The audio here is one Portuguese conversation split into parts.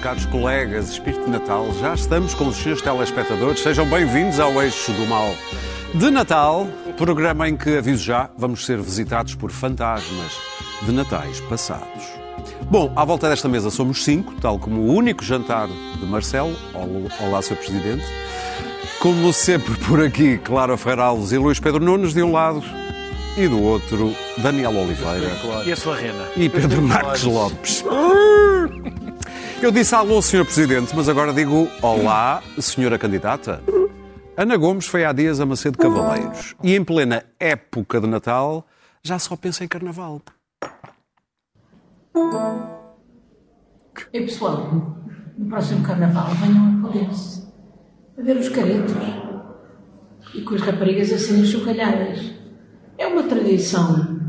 caros colegas, espírito de Natal, já estamos com os seus telespectadores. Sejam bem-vindos ao Eixo do Mal de Natal, programa em que, aviso já, vamos ser visitados por fantasmas de natais passados. Bom, à volta desta mesa somos cinco, tal como o único jantar de Marcelo. Olá, Sr. Presidente. Como sempre por aqui, Clara Ferralves e Luís Pedro Nunes de um lado e do outro, Daniel Oliveira. E a sua rena? E Pedro Marques Lopes. Eu disse alô, Sr. Presidente, mas agora digo olá, Senhora Candidata. Ana Gomes foi há dias a Macedo Cavaleiros e em plena época de Natal já só pensa em Carnaval. E pessoal, no próximo Carnaval venham a poder-se a ver os caretos e com as raparigas a serem chocalhadas. É uma tradição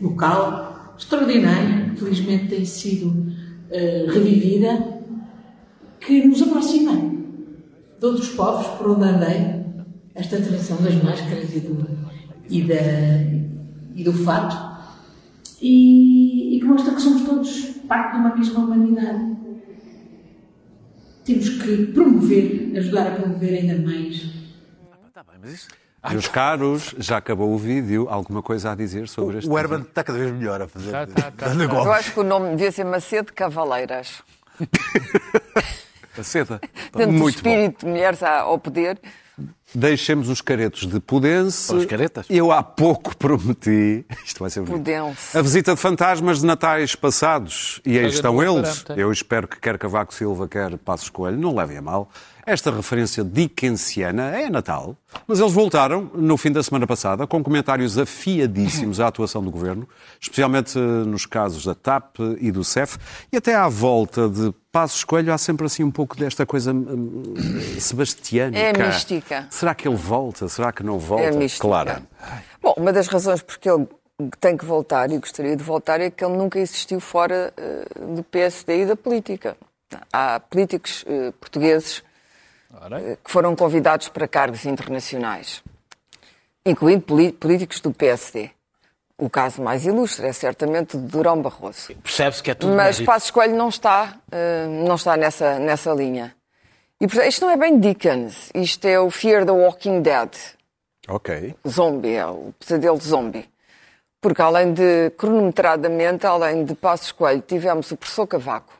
local extraordinária, felizmente tem sido uh, revivida, que nos aproxima de outros povos por onde andei. Esta tradição das máscaras e do, e da, e do fato, e, e que mostra que somos todos parte de uma mesma humanidade. Temos que promover, ajudar a promover ainda mais. Tá bem, mas isso meus caros, já acabou o vídeo. Alguma coisa a dizer sobre este O Herman está cada vez melhor a fazer. Tá, tá, tá, Eu acho que o nome devia ser Macedo Cavaleiras. Maceda. Muito o espírito bom. de mulheres ao poder. Deixemos os caretos de Pudense. Os caretas? Eu há pouco prometi. Isto vai ser Pudense. A visita de fantasmas de natais passados. E aí estão eles. Eu espero que quer Cavaco Silva, quer Passos Coelho, não levem a mal. Esta referência dickensiana é Natal, mas eles voltaram no fim da semana passada com comentários afiadíssimos à atuação do governo, especialmente nos casos da TAP e do CEF, e até à volta de Passos Coelho há sempre assim um pouco desta coisa hum, sebastiânica. É mística. Será que ele volta? Será que não volta? É mística. Claro. Bom, uma das razões porque ele tem que voltar e gostaria de voltar é que ele nunca existiu fora uh, do PSD e da política. Há políticos uh, portugueses Ora. que foram convidados para cargos internacionais, incluindo políticos do PSD. O caso mais ilustre é certamente de Durão Barroso. Percebe-se que é tudo Mas Passos Coelho não está, eh, não está nessa, nessa linha. E isto não é bem Dickens, isto é o Fear the Walking Dead. Ok. Zombie, é o pesadelo de zombie. Porque além de, cronometradamente, além de Passos Coelho, tivemos o professor Cavaco,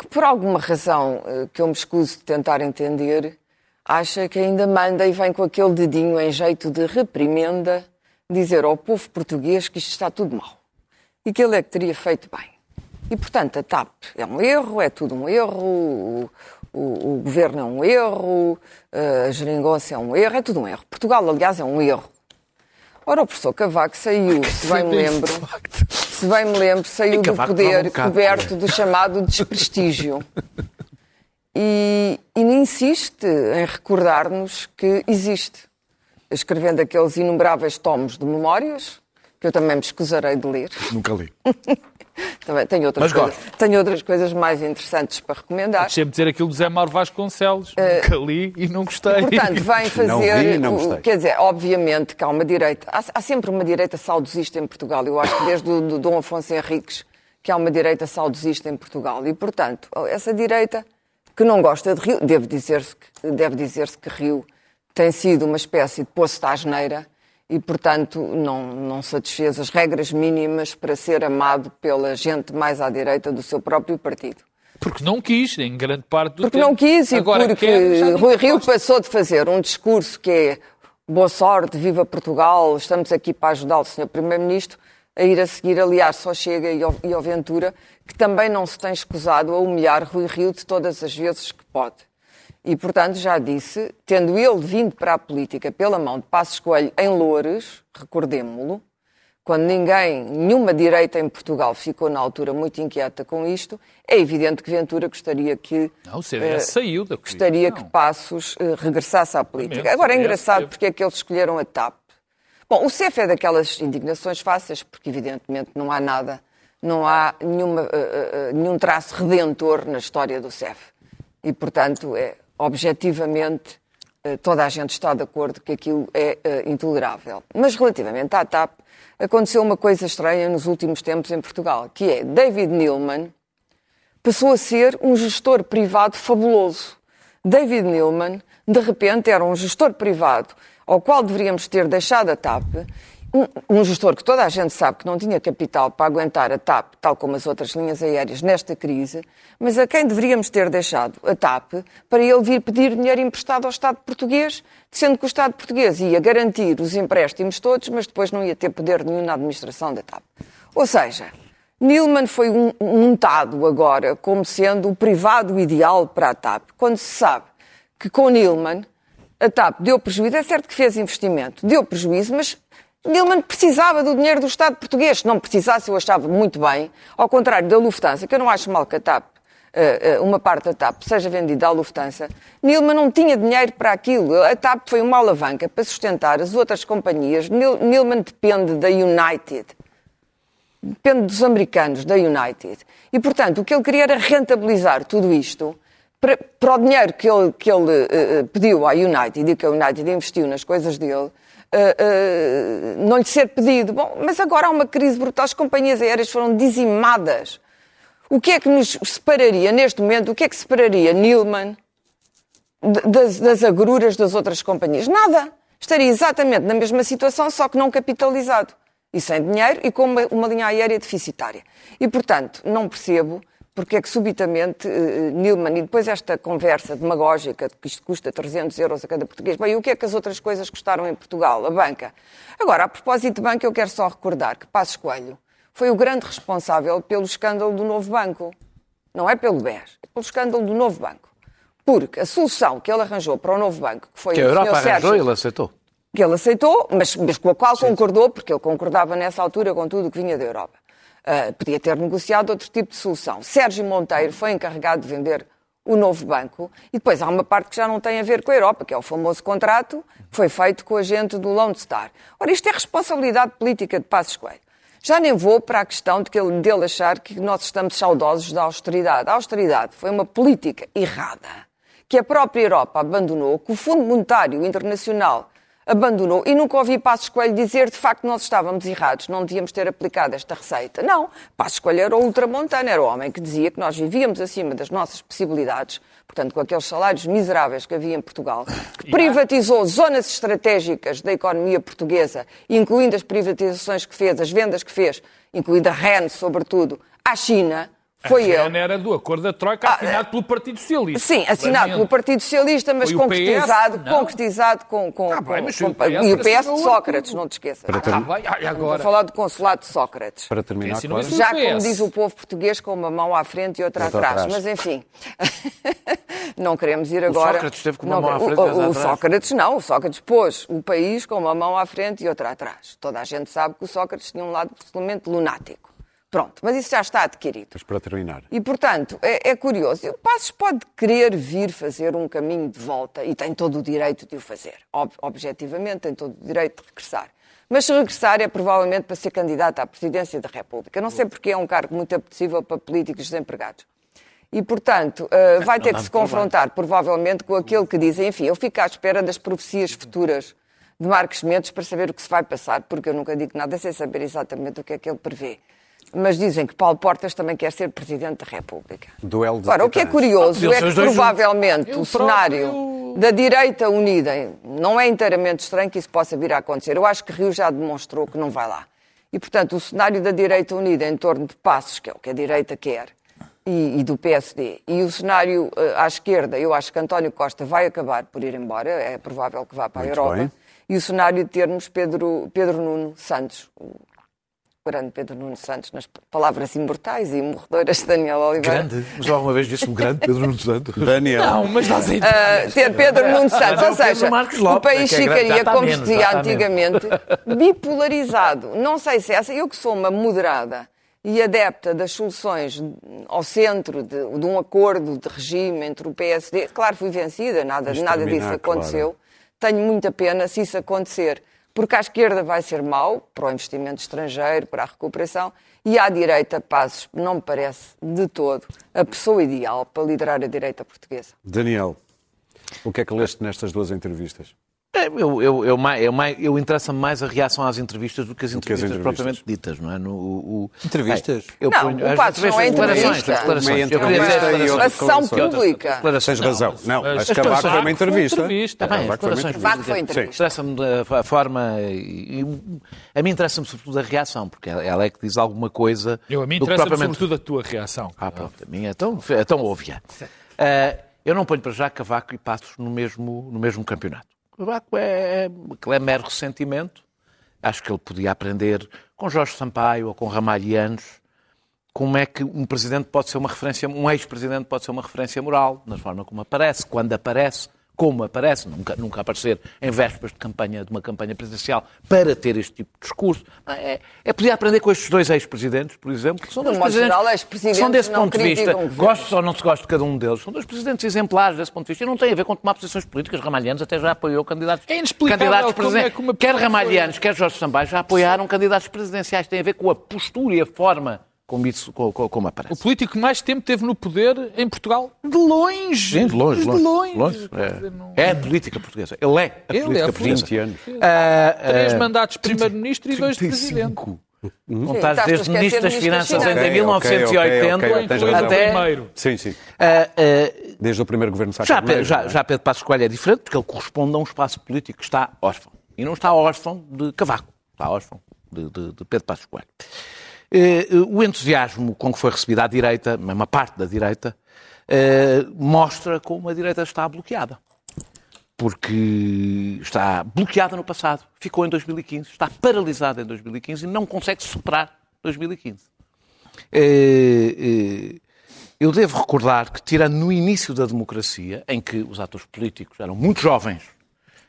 que por alguma razão eh, que eu me escuso de tentar entender, acha que ainda manda e vem com aquele dedinho em jeito de reprimenda dizer ao povo português que isto está tudo mal e que ele é que teria feito bem. E, portanto, a TAP é um erro, é tudo um erro, o, o, o governo é um erro, eh, a geringonça é um erro, é tudo um erro. Portugal, aliás, é um erro. Ora, o professor Cavaco saiu, se bem me lembro, se bem me lembro, saiu do poder um coberto do chamado desprestígio. E, e insiste em recordar-nos que existe, escrevendo aqueles inumeráveis tomos de memórias, que eu também me escusarei de ler. Nunca li. Também tenho outras, coisas, tenho outras coisas mais interessantes para recomendar. Deixa-me dizer aquilo do Zé Mauro Vasconcelos, uh, que li e não gostei. Portanto, vem fazer. Não vi, não gostei. Quer dizer, obviamente que há uma direita. Há, há sempre uma direita saudosista em Portugal. Eu acho que desde o Dom Afonso Henriques que há uma direita saudosista em Portugal. E, portanto, essa direita que não gosta de Rio, deve dizer-se que, deve dizer que Rio tem sido uma espécie de poço de asneira e, portanto, não, não satisfez as regras mínimas para ser amado pela gente mais à direita do seu próprio partido. Porque não quis, em grande parte do Porque tempo. não quis e Agora porque quer, Rui Rio gosta. passou de fazer um discurso que é boa sorte, viva Portugal, estamos aqui para ajudar o Sr. Primeiro-Ministro, a ir a seguir, aliás, só chega e ao, e ao Ventura, que também não se tem escusado a humilhar Rui Rio de todas as vezes que pode. E, portanto, já disse, tendo ele vindo para a política pela mão de Passos Coelho em Loures, recordemo-lo, quando ninguém, nenhuma direita em Portugal ficou na altura muito inquieta com isto, é evidente que Ventura gostaria que... Não, o CDS uh, saiu da política. Gostaria que Passos uh, regressasse à política. Agora, é engraçado porque é que eles escolheram a TAP. Bom, o CEF é daquelas indignações fáceis, porque evidentemente não há nada, não há nenhuma, uh, nenhum traço redentor na história do CEF. E, portanto, é, objetivamente, eh, toda a gente está de acordo que aquilo é uh, intolerável. Mas relativamente à TAP, aconteceu uma coisa estranha nos últimos tempos em Portugal, que é David Neilman passou a ser um gestor privado fabuloso. David Neilman, de repente, era um gestor privado ao qual deveríamos ter deixado a TAP um, um, gestor que toda a gente sabe que não tinha capital para aguentar a TAP, tal como as outras linhas aéreas, nesta crise, mas a quem deveríamos ter deixado a TAP para ele vir pedir dinheiro emprestado ao Estado português, sendo que o Estado português ia garantir os empréstimos todos, mas depois não ia ter poder nenhum na administração da TAP. Ou seja, Nilman foi montado agora como sendo o privado ideal para a TAP, quando se sabe que com Nilman a TAP deu prejuízo, é certo que fez investimento, deu prejuízo, mas Nilman precisava do dinheiro do Estado português. Se não precisasse, eu achava muito bem. Ao contrário da Lufthansa, que eu não acho mal que a TAP, eh, eh, uma parte da TAP, seja vendida à Lufthansa, Nilman não tinha dinheiro para aquilo. A TAP foi uma alavanca para sustentar as outras companhias. Nilman depende da United. Depende dos americanos, da United. E, portanto, o que ele queria era rentabilizar tudo isto para, para o dinheiro que ele, que ele uh, pediu à United e que a United investiu nas coisas dele uh, uh, não lhe ser pedido. Bom, mas agora há uma crise brutal, as companhias aéreas foram dizimadas. O que é que nos separaria, neste momento, o que é que separaria Nilman das, das agruras das outras companhias? Nada. Estaria exatamente na mesma situação, só que não capitalizado. E sem dinheiro e com uma, uma linha aérea deficitária. E, portanto, não percebo porque é que subitamente uh, Nilman, e depois esta conversa demagógica de que isto custa 300 euros a cada português, bem, e o que é que as outras coisas custaram em Portugal? A banca. Agora, a propósito de banca, eu quero só recordar que Passos Coelho foi o grande responsável pelo escândalo do novo banco. Não é pelo BES, é pelo escândalo do novo banco. Porque a solução que ele arranjou para o novo banco, que foi que a Europa arranjou e ele aceitou. Que ele aceitou, mas, mas com a qual Sim. concordou, porque ele concordava nessa altura com tudo o que vinha da Europa. Uh, podia ter negociado outro tipo de solução. Sérgio Monteiro foi encarregado de vender o novo banco e depois há uma parte que já não tem a ver com a Europa, que é o famoso contrato que foi feito com a gente do Lone Star. Ora, isto é responsabilidade política de Passos Coelho. Já nem vou para a questão de que ele, dele achar que nós estamos saudosos da austeridade. A austeridade foi uma política errada que a própria Europa abandonou, que o Fundo Monetário Internacional abandonou. E nunca ouvi Passos Coelho dizer, de facto, nós estávamos errados, não devíamos ter aplicado esta receita. Não, Passos Coelho era o ultramontano, era o homem que dizia que nós vivíamos acima das nossas possibilidades, portanto, com aqueles salários miseráveis que havia em Portugal, que privatizou zonas estratégicas da economia portuguesa, incluindo as privatizações que fez, as vendas que fez, incluindo a REN, sobretudo, à China, foi a ele. era do acordo da Troika ah, assinado pelo Partido Socialista. Sim, assinado pelo Partido Socialista, mas concretizado, PS, concretizado com, com, ah, bem, com, com e o PS de Sócrates, não te esqueças. Para ter... ah, vai, agora... Vou falar do consulado de Sócrates. Para terminar, claro. Já como diz o povo português, com uma mão à frente e outra, outra atrás. atrás. Mas enfim, não queremos ir agora... O Sócrates teve com uma não, mão à frente e outra atrás. O Sócrates não, o Sócrates pôs o país com uma mão à frente e outra atrás. Toda a gente sabe que o Sócrates tinha um lado absolutamente lunático. Pronto, mas isso já está adquirido. Mas para terminar. E, portanto, é, é curioso. O Passos pode querer vir fazer um caminho de volta e tem todo o direito de o fazer. Ob objetivamente, tem todo o direito de regressar. Mas se regressar é provavelmente para ser candidato à presidência da República. Não sei porque é um cargo muito apetecível para políticos desempregados. E, portanto, uh, vai ter que se confrontar, provavelmente, com aquele que diz, enfim, eu fico à espera das profecias futuras de Marcos Mendes para saber o que se vai passar, porque eu nunca digo nada sem saber exatamente o que é que ele prevê mas dizem que Paulo Portas também quer ser Presidente da República. Duelo de Agora, o que é curioso ah, é que provavelmente o cenário da direita unida não é inteiramente estranho que isso possa vir a acontecer. Eu acho que Rio já demonstrou que não vai lá. E, portanto, o cenário da direita unida em torno de Passos, que é o que a direita quer, e, e do PSD, e o cenário uh, à esquerda, eu acho que António Costa vai acabar por ir embora, é provável que vá para Muito a Europa. Bem. E o cenário de termos Pedro, Pedro Nuno Santos, grande Pedro Nuno Santos, nas palavras imortais e morredoras de Daniel Oliveira. Grande? Mas alguma vez disse o grande Pedro Nuno Santos? Daniel. Não, mas nós uh, Ter Pedro Nuno Santos, ou seja, o país é ficaria, como se dizia antigamente, bipolarizado. Não sei se essa, eu que sou uma moderada e adepta das soluções ao centro de, de um acordo de regime entre o PSD, claro, fui vencida, nada, nada disso aconteceu. Claro. Tenho muita pena se isso acontecer porque à esquerda vai ser mau para o investimento estrangeiro, para a recuperação, e à direita, Passos, não me parece de todo a pessoa ideal para liderar a direita portuguesa. Daniel, o que é que leste nestas duas entrevistas? É, Eu, eu, eu, eu, eu interessa-me mais a reação às entrevistas do que as Do que as entrevistas, entrevistas. propriamente ditas, não é? No, o, o- Entrevistas? Bem, eu Não, ponho- o Passos não é entrevista. declarações. Uma Eu queria dizer entrevista e declarações. Ação declarações. pública. Declarações. Tens razão. Não, as as Cavaco foi uma entrevista. Foi entrevista. Cavaco foi uma declarações entrevista. Vago foi entrevista. Interessa-me da- a forma. E, e- a mim interessa-me sobretudo a reação, porque ela ela é que diz alguma coisa. Eu, a mim do que interessa propriamente- sobretudo a tua reação. Ah, pronto, a minha é tão, é tão óbvia. Ah, eu não ponho para já Cavaco e Passos no mesmo, no mesmo campeonato. Cavaco é, aquilo é mero ressentimento. Acho que ele podia aprender com Jorge Sampaio ou com Ramalhianos como é que um presidente pode ser uma referência, um ex-presidente pode ser uma referência moral, na forma como aparece, quando aparece, como aparece, nunca, nunca aparecer em vésperas de campanha, de uma campanha presidencial, para ter este tipo de discurso. É, é podia aprender com estes dois ex-presidentes, por exemplo, que são De dois presidentes, geral, ex-presidentes são desse ponto de vista, gosto ou não se gosta de cada um deles, são dois presidentes exemplares desse ponto de vista, e não tem a ver com tomar posições políticas. Ramalhianos até já apoiou candidatos, É inexplicável candidatos é presidenciais. uma Quer Ramalhianos, quer Jorge Sampaio, já apoiaram candidatos presidenciais. Tem a ver com a postura e a forma como, isso, co- co- como O aparece. político que mais tempo teve no poder em Portugal, de longe. Sim, de longe, De longe. longe. longe. Quer dizer, não- É, é a política portuguesa. Ele é a Ele é política a portuguesa. 20 anos. Ah, Três ah, mandatos de primeiro-ministro e dois de presidente. Não estás desde ministro das Ministro das Finanças em Ok, 1980 ok, ok, tens Incluindo razão. o até. primeiro. Sim, sim. ah, ah, Desde o primeiro governo de Sá Já, já, é? já Pedro Passos Coelho é diferente porque ele corresponde a um espaço político que está órfão. E não está órfão de Cavaco, está órfão de, de- de Pedro Passos Coelho. Eh, o entusiasmo com que foi recebida a direita, uma parte da direita, eh, mostra como a direita está bloqueada. Porque está bloqueada no passado, ficou em 2015, está paralisada em 2015 e não consegue superar 2015. Eh, eh, eu devo recordar que, tirando no início da democracia, em que os atores políticos eram muito jovens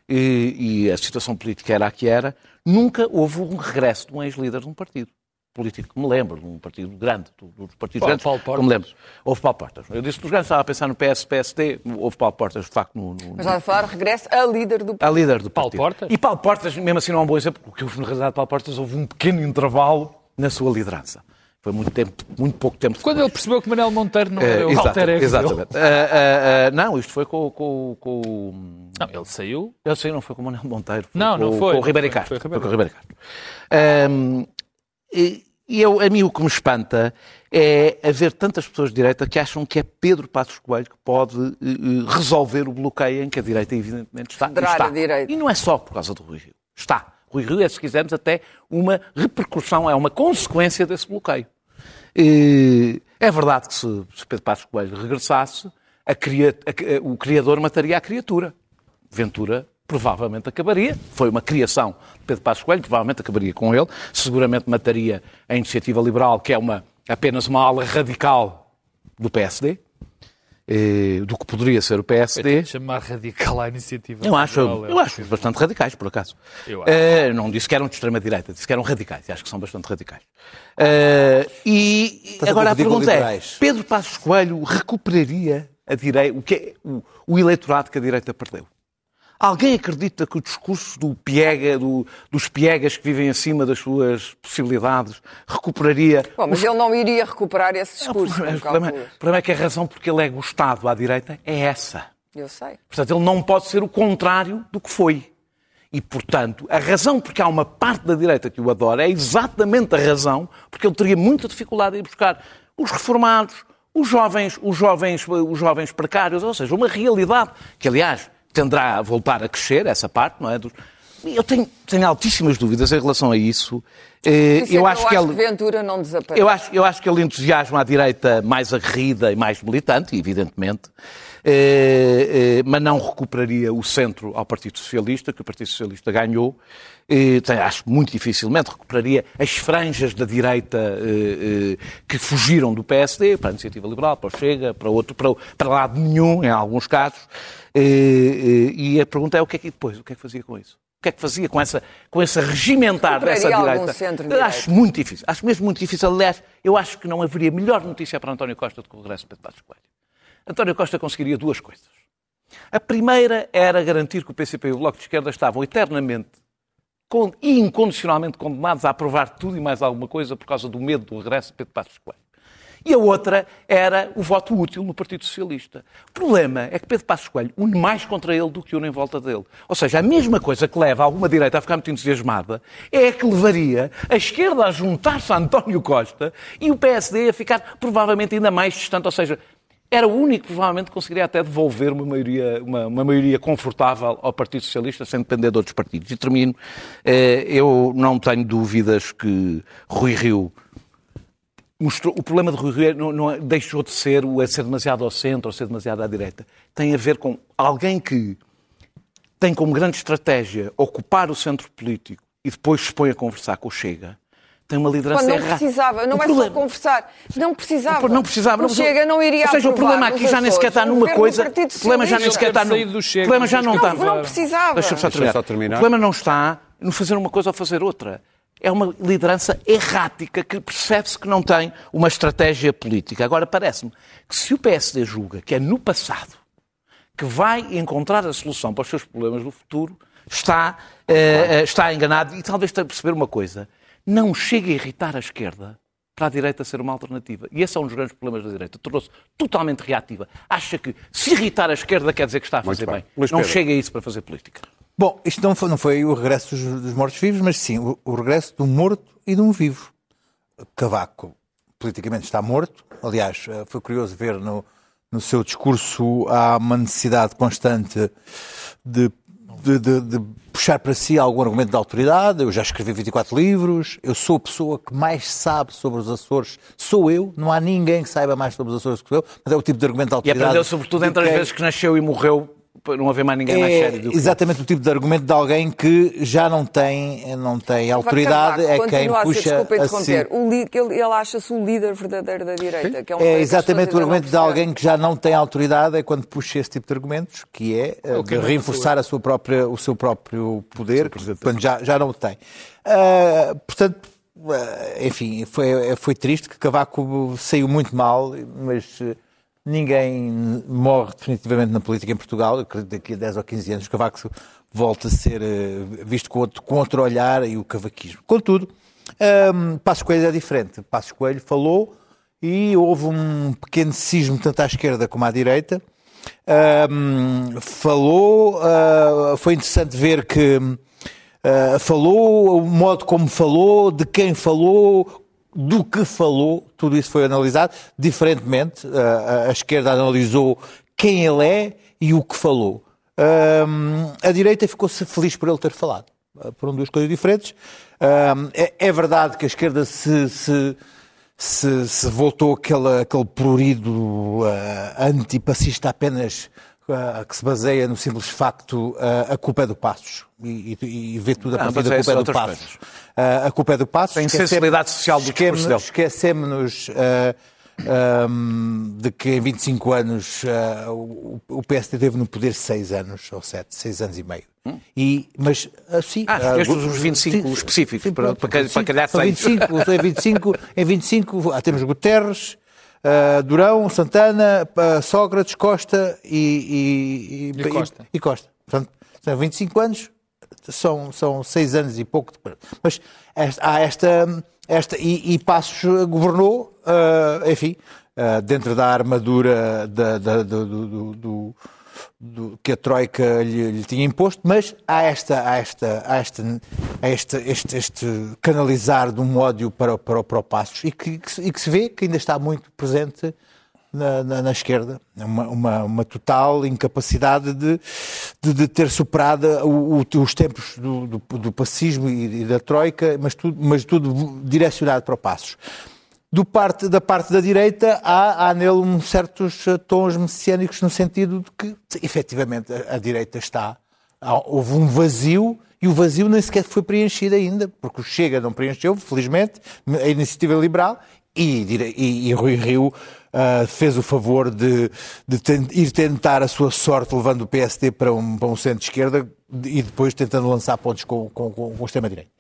e, e a situação política era a que era, nunca houve um regresso de um ex-líder de um partido político que me lembro, de um partido grande, do- dos partidos Paulo- grandes, Paulo que Portas. me lembro. Houve Paulo Portas. Eu disse dos grandes, estava a pensar no PS, PSD, houve Paulo Portas, de facto, no, no, Mas já a falar, regresso a líder do a líder do Paulo partido. Portas? E Paulo Portas, mesmo assim, não é um bom exemplo, porque houve, na realidade, Paulo Portas houve um pequeno intervalo na sua liderança. Foi muito, tempo, muito pouco tempo Quando depois. ele percebeu que Manuel Monteiro não Eh, era o exato, alter ego. Exatamente. Ah, ah, ah, não, isto foi com, com, com, Não, ele saiu. eu sei, não foi com o Manuel Monteiro. Foi Não, com, não foi. Com o Ribeiro Foi- Castro. foi Foi, Ribeiro com o Ribeiro Castro. E e eu, a mim o que me espanta é haver tantas pessoas de direita que acham que é Pedro Passos Coelho que pode eh, resolver o bloqueio em que a direita evidentemente está. E Federar está. a direita. E não é só por causa do Rui Rio. Está. Rui Rio é, se quisermos, até uma repercussão, é uma consequência desse bloqueio. E É verdade que se, se Pedro Passos Coelho regressasse, a cria- a- o criador mataria a criatura. Ventura provavelmente acabaria. Foi uma criação Pedro Passos Coelho, provavelmente acabaria com ele. Seguramente mataria a Iniciativa Liberal, que é uma, apenas uma ala radical do PSD, eh, do que poderia ser o PSD. Chamar radical à iniciativa. Eu acho, liberal é eu acho bastante radicais, por acaso. Eu acho. Eh, não disse que eram de extrema-direita, disse que eram radicais, e acho que são bastante radicais. Eh, e agora a pergunta é. Pedro Passos Coelho recuperaria a direita, o, que é, o, o eleitorado que a direita perdeu? Alguém acredita que o discurso do piega, do- dos piegas que vivem acima das suas possibilidades recuperaria Bom, mas ele não iria recuperar esse Não, discurso. problema, o problema- calculas. o problema é que a razão porque ele é gostado à direita é essa. Eu sei. Portanto, ele não pode ser o contrário do que foi. E, portanto, a razão porque há uma parte da direita que o adora é exatamente a razão porque ele teria muita dificuldade em buscar os reformados, os jovens, os jovens, os jovens precários, ou seja, uma realidade que, aliás, tenderá a voltar a crescer, essa parte, não é? Eu tenho, tenho altíssimas dúvidas em relação a isso. Eh, isso é eu que acho que ele... Ventura não desaparece. Eu acho, eu acho que ele entusiasma a direita mais aguerrida e mais militante, evidentemente, eh, eh, mas não recuperaria o centro ao Partido Socialista, que o Partido Socialista ganhou. Eh, acho que muito dificilmente recuperaria as franjas da direita eh, eh, que fugiram do PSD, para a Iniciativa Liberal, para o Chega, para, outro, para, para lado nenhum, em alguns casos. Eh, eh, e a pergunta é o que é que depois? O que é que fazia com isso? O que é que fazia com, essa, com esse regimentar dessa direita? Acho muito difícil. Acho mesmo muito difícil. Aliás, eu acho que não haveria melhor notícia para António Costa do que o regresso de Pedro Passos Coelho. António Costa conseguiria duas coisas. A primeira era garantir que o PCP e o Bloco de Esquerda estavam eternamente e incondicionalmente condenados a aprovar tudo e mais alguma coisa por causa do medo do regresso de Pedro Passos Coelho. E a outra era o voto útil no Partido Socialista. O problema é que Pedro Passos Coelho une mais contra ele do que une em volta dele. Ou seja, a mesma coisa que leva alguma direita a ficar muito entusiasmada é a que levaria a esquerda a juntar-se a António Costa e o PSD a ficar provavelmente ainda mais distante. Ou seja, era o único, provavelmente, que conseguiria até devolver uma maioria, uma, uma, maioria confortável ao Partido Socialista, sem depender de outros partidos. E termino, eh, eu não tenho dúvidas que Rui Rio mostrou, o problema de Rui Rio é, não, não, é, deixou de ser o é ser demasiado ao centro ou ser demasiado à direita. Tem a ver com alguém que tem como grande estratégia ocupar o centro político e depois se põe a conversar com o Chega. Tem uma liderança Quando não precisava, não o é problema... só conversar, não precisava. Não precisava. O Chega não iria Ou seja, o problema aqui já nem sequer está numa coisa. O problema já nem sequer está no. O problema já não está. Não precisava. Deixa-me só terminar. O problema não está no fazer uma coisa ou fazer outra é uma liderança errática que percebe-se que não tem uma estratégia política. Agora, parece-me que se o PSD julga que é no passado que vai encontrar a solução para os seus problemas do futuro, está, uh, está enganado e talvez tenha a perceber uma coisa. Não chega a irritar a esquerda para a direita ser uma alternativa. E esse é um dos grandes problemas da direita. Tornou-se totalmente reativa. Acha que se irritar a esquerda quer dizer que está a fazer bem. bem. Não chega a isso para fazer política. Bom, isto não foi, não foi o regresso dos, dos mortos-vivos, mas sim o, o, regresso de um morto e de um vivo. Cavaco politicamente está morto. Aliás, eh, foi curioso ver no, no seu discurso há uma necessidade constante de, de, de, de, puxar para si algum argumento de autoridade. Eu já escrevi 24 livros, eu sou a pessoa que mais sabe sobre os Açores, sou eu, não há ninguém que saiba mais sobre os Açores que eu, mas é o tipo de argumento de autoridade. E aprendeu sobretudo entre as vezes que nasceu e morreu para não haver mais ninguém é mais sério do que exatamente o tipo de argumento de alguém que já não tem, não tem autoridade, é quem puxa desculpa interromper, a si. ele, ele acha-se o líder verdadeiro da direita. Que é, um é exatamente o argumento de alguém que já não tem autoridade, é quando puxa esse tipo de argumentos, que é, é de reforçar a sua própria, o seu próprio poder, quando já, já não o tem. Uh, portanto, uh, enfim, foi, foi triste que Cavaco saiu muito mal, mas Ninguém morre definitivamente na política em Portugal. Eu acredito que daqui a 10 ou 15 anos o Cavaco volta a ser eh, visto com outro, com outro olhar e o cavaquismo. Contudo, um, Passos Coelho é diferente. Passos Coelho falou e houve um pequeno cismo tanto à esquerda como à direita. Um, falou, uh, foi interessante ver que uh, falou, o modo como falou, de quem falou, do que falou, tudo isso foi analisado, diferentemente, a, a esquerda analisou quem ele é e o que falou. A direita ficou-se feliz por ele ter falado. Foram duas coisas diferentes. É, é, verdade que a esquerda se, se, se, se voltou aquele, aquele prurido uh, antipacista apenas uh, que se baseia no simples facto uh, a culpa é do Passos e, e, e vê tudo a ah, partir da culpa é do Passos. Uh, a culpa é do Passos. Tem sensibilidade social do discurso dele. Esquecemos um, de que em 25 anos uh, o, PSD teve no poder 6 anos, ou 7, 6 anos e meio. Hum? E, mas assim. Ah, esqueceste uh, os 25 sim, específicos, para, para, para calhar 6. 25, em 25, em 25 ah, temos Guterres, uh, Durão, Santana, uh, Sócrates, Costa e, e, e, Costa. e, Costa. Portanto, são 25 anos, são, são 6 anos e pouco. Mas esta, há esta. esta e, e Passos governou, uh, enfim, dentro da armadura da, da, do, do, do do, que a Troika lhe, lhe, tinha imposto, mas há, esta, há, esta, há, esta, há este, este, este, canalizar de um ódio para, para, para o Passos e que, que, e que se vê que ainda está muito presente na, na, na, esquerda. Uma, uma, uma, total incapacidade de, de, de ter superado o, o, os tempos do, do, do pacismo e, da Troika, mas tudo, mas tudo direcionado para o Passos parte, da parte da direita há, há nele um certos eh, tons messiânicos no sentido de que, efetivamente, a, a direita está. Há, houve um vazio e o vazio nem sequer foi preenchido ainda, porque o Chega não preencheu, felizmente, a iniciativa liberal e, e, e Rui Rio uh, fez o favor de, de ir tentar a sua sorte levando o PSD para um, um centro-esquerda e depois tentando lançar pontos com, com, com, com o extrema-direita.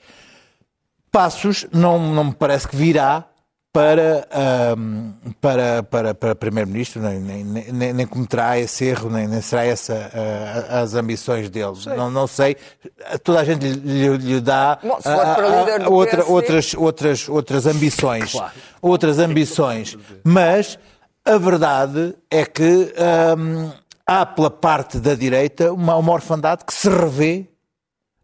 Passos não, não me parece que virá para, um, para, para, para Primeiro-Ministro, nem, nem, nem, nem, cometerá esse erro, nem, nem será essa uh, as ambições dele. Não, não sei, toda a gente lhe, lhe dá Bom, uh, uh, outra, outras, outras, outras ambições. Claro. Outras ambições. Mas a verdade é que um, há pela parte da direita uma, uma orfandade que se revê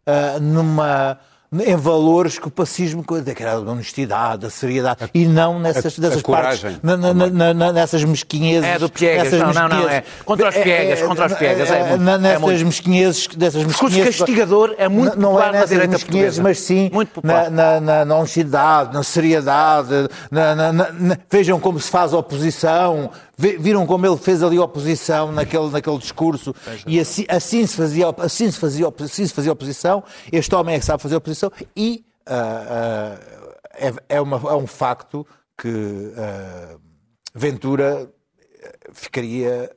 uh, numa em valores que o pacismo, daquela honestidade, da seriedade, a, e não nessas, a, dessas a partes, na, na, na, nessas mesquinhas. É do Piegas, não, não, não, é contra os é, Piegas, é, contra os Piegas. É, é, muito, nessas é mesquinhas, dessas mesquinhas. castigador é muito não, popular é nessas na direita portuguesa. Mas sim muito na, na, na, na honestidade, na seriedade, na, na, na, vejam como se faz oposição, Viram como ele fez ali oposição naquele, naquele discurso e assim, assim, se fazia, assim, se fazia, assim se fazia oposição. Este homem é que sabe fazer oposição e uh, uh, é, é, uma, é, um facto que uh, Ventura ficaria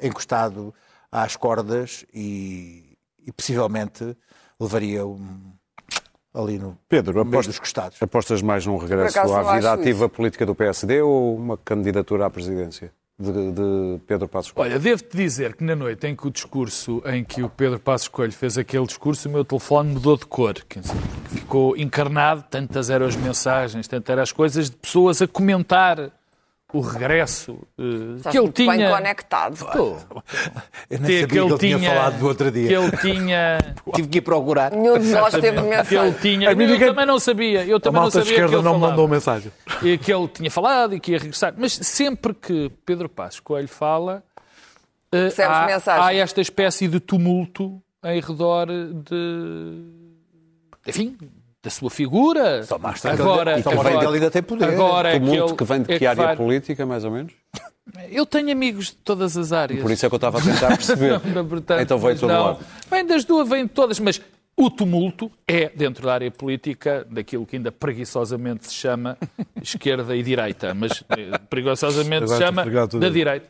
encostado às cordas e, e possivelmente levaria um, ali no Pedro, meio dos costados. Apostas mais num regresso à vida ativa isso. política do PSD ou uma candidatura à presidência? De, de, Pedro Passos Coelho? Olha, devo-te dizer que na noite em que o discurso, em que o Pedro Passos Coelho fez aquele discurso, o meu telefone mudou de cor. Ficou encarnado, tantas eram as mensagens, tantas eram as coisas de pessoas a comentar o regresso uh, que ele tinha bem conectado. Pô, eu nem sabia que ele, tinha, tinha falado do outro dia. Que ele tinha tive que ir procurar. Nenhum de nós teve mensagem. Que ele tinha, eu, eu também não sabia. Eu também não sabia esquerda que ele não falava. mandou mensagem. E que ele tinha falado e que ia regressar. Mas sempre que Pedro Passos Coelho fala, uh, há, há esta espécie de tumulto em redor de enfim, da sua figura. Só agora, e que agora, ele ainda tem poder. Agora é que, ele, que vem de é que, área vai... política, mais ou menos? Eu tenho amigos de todas as áreas. Por isso é que eu estava a tentar perceber. Portanto, então veio todo lado. Vem das duas, vem de todas, mas o tumulto é, dentro da área política, daquilo que ainda preguiçosamente se chama esquerda e direita, mas eh, preguiçosamente se chama da direita.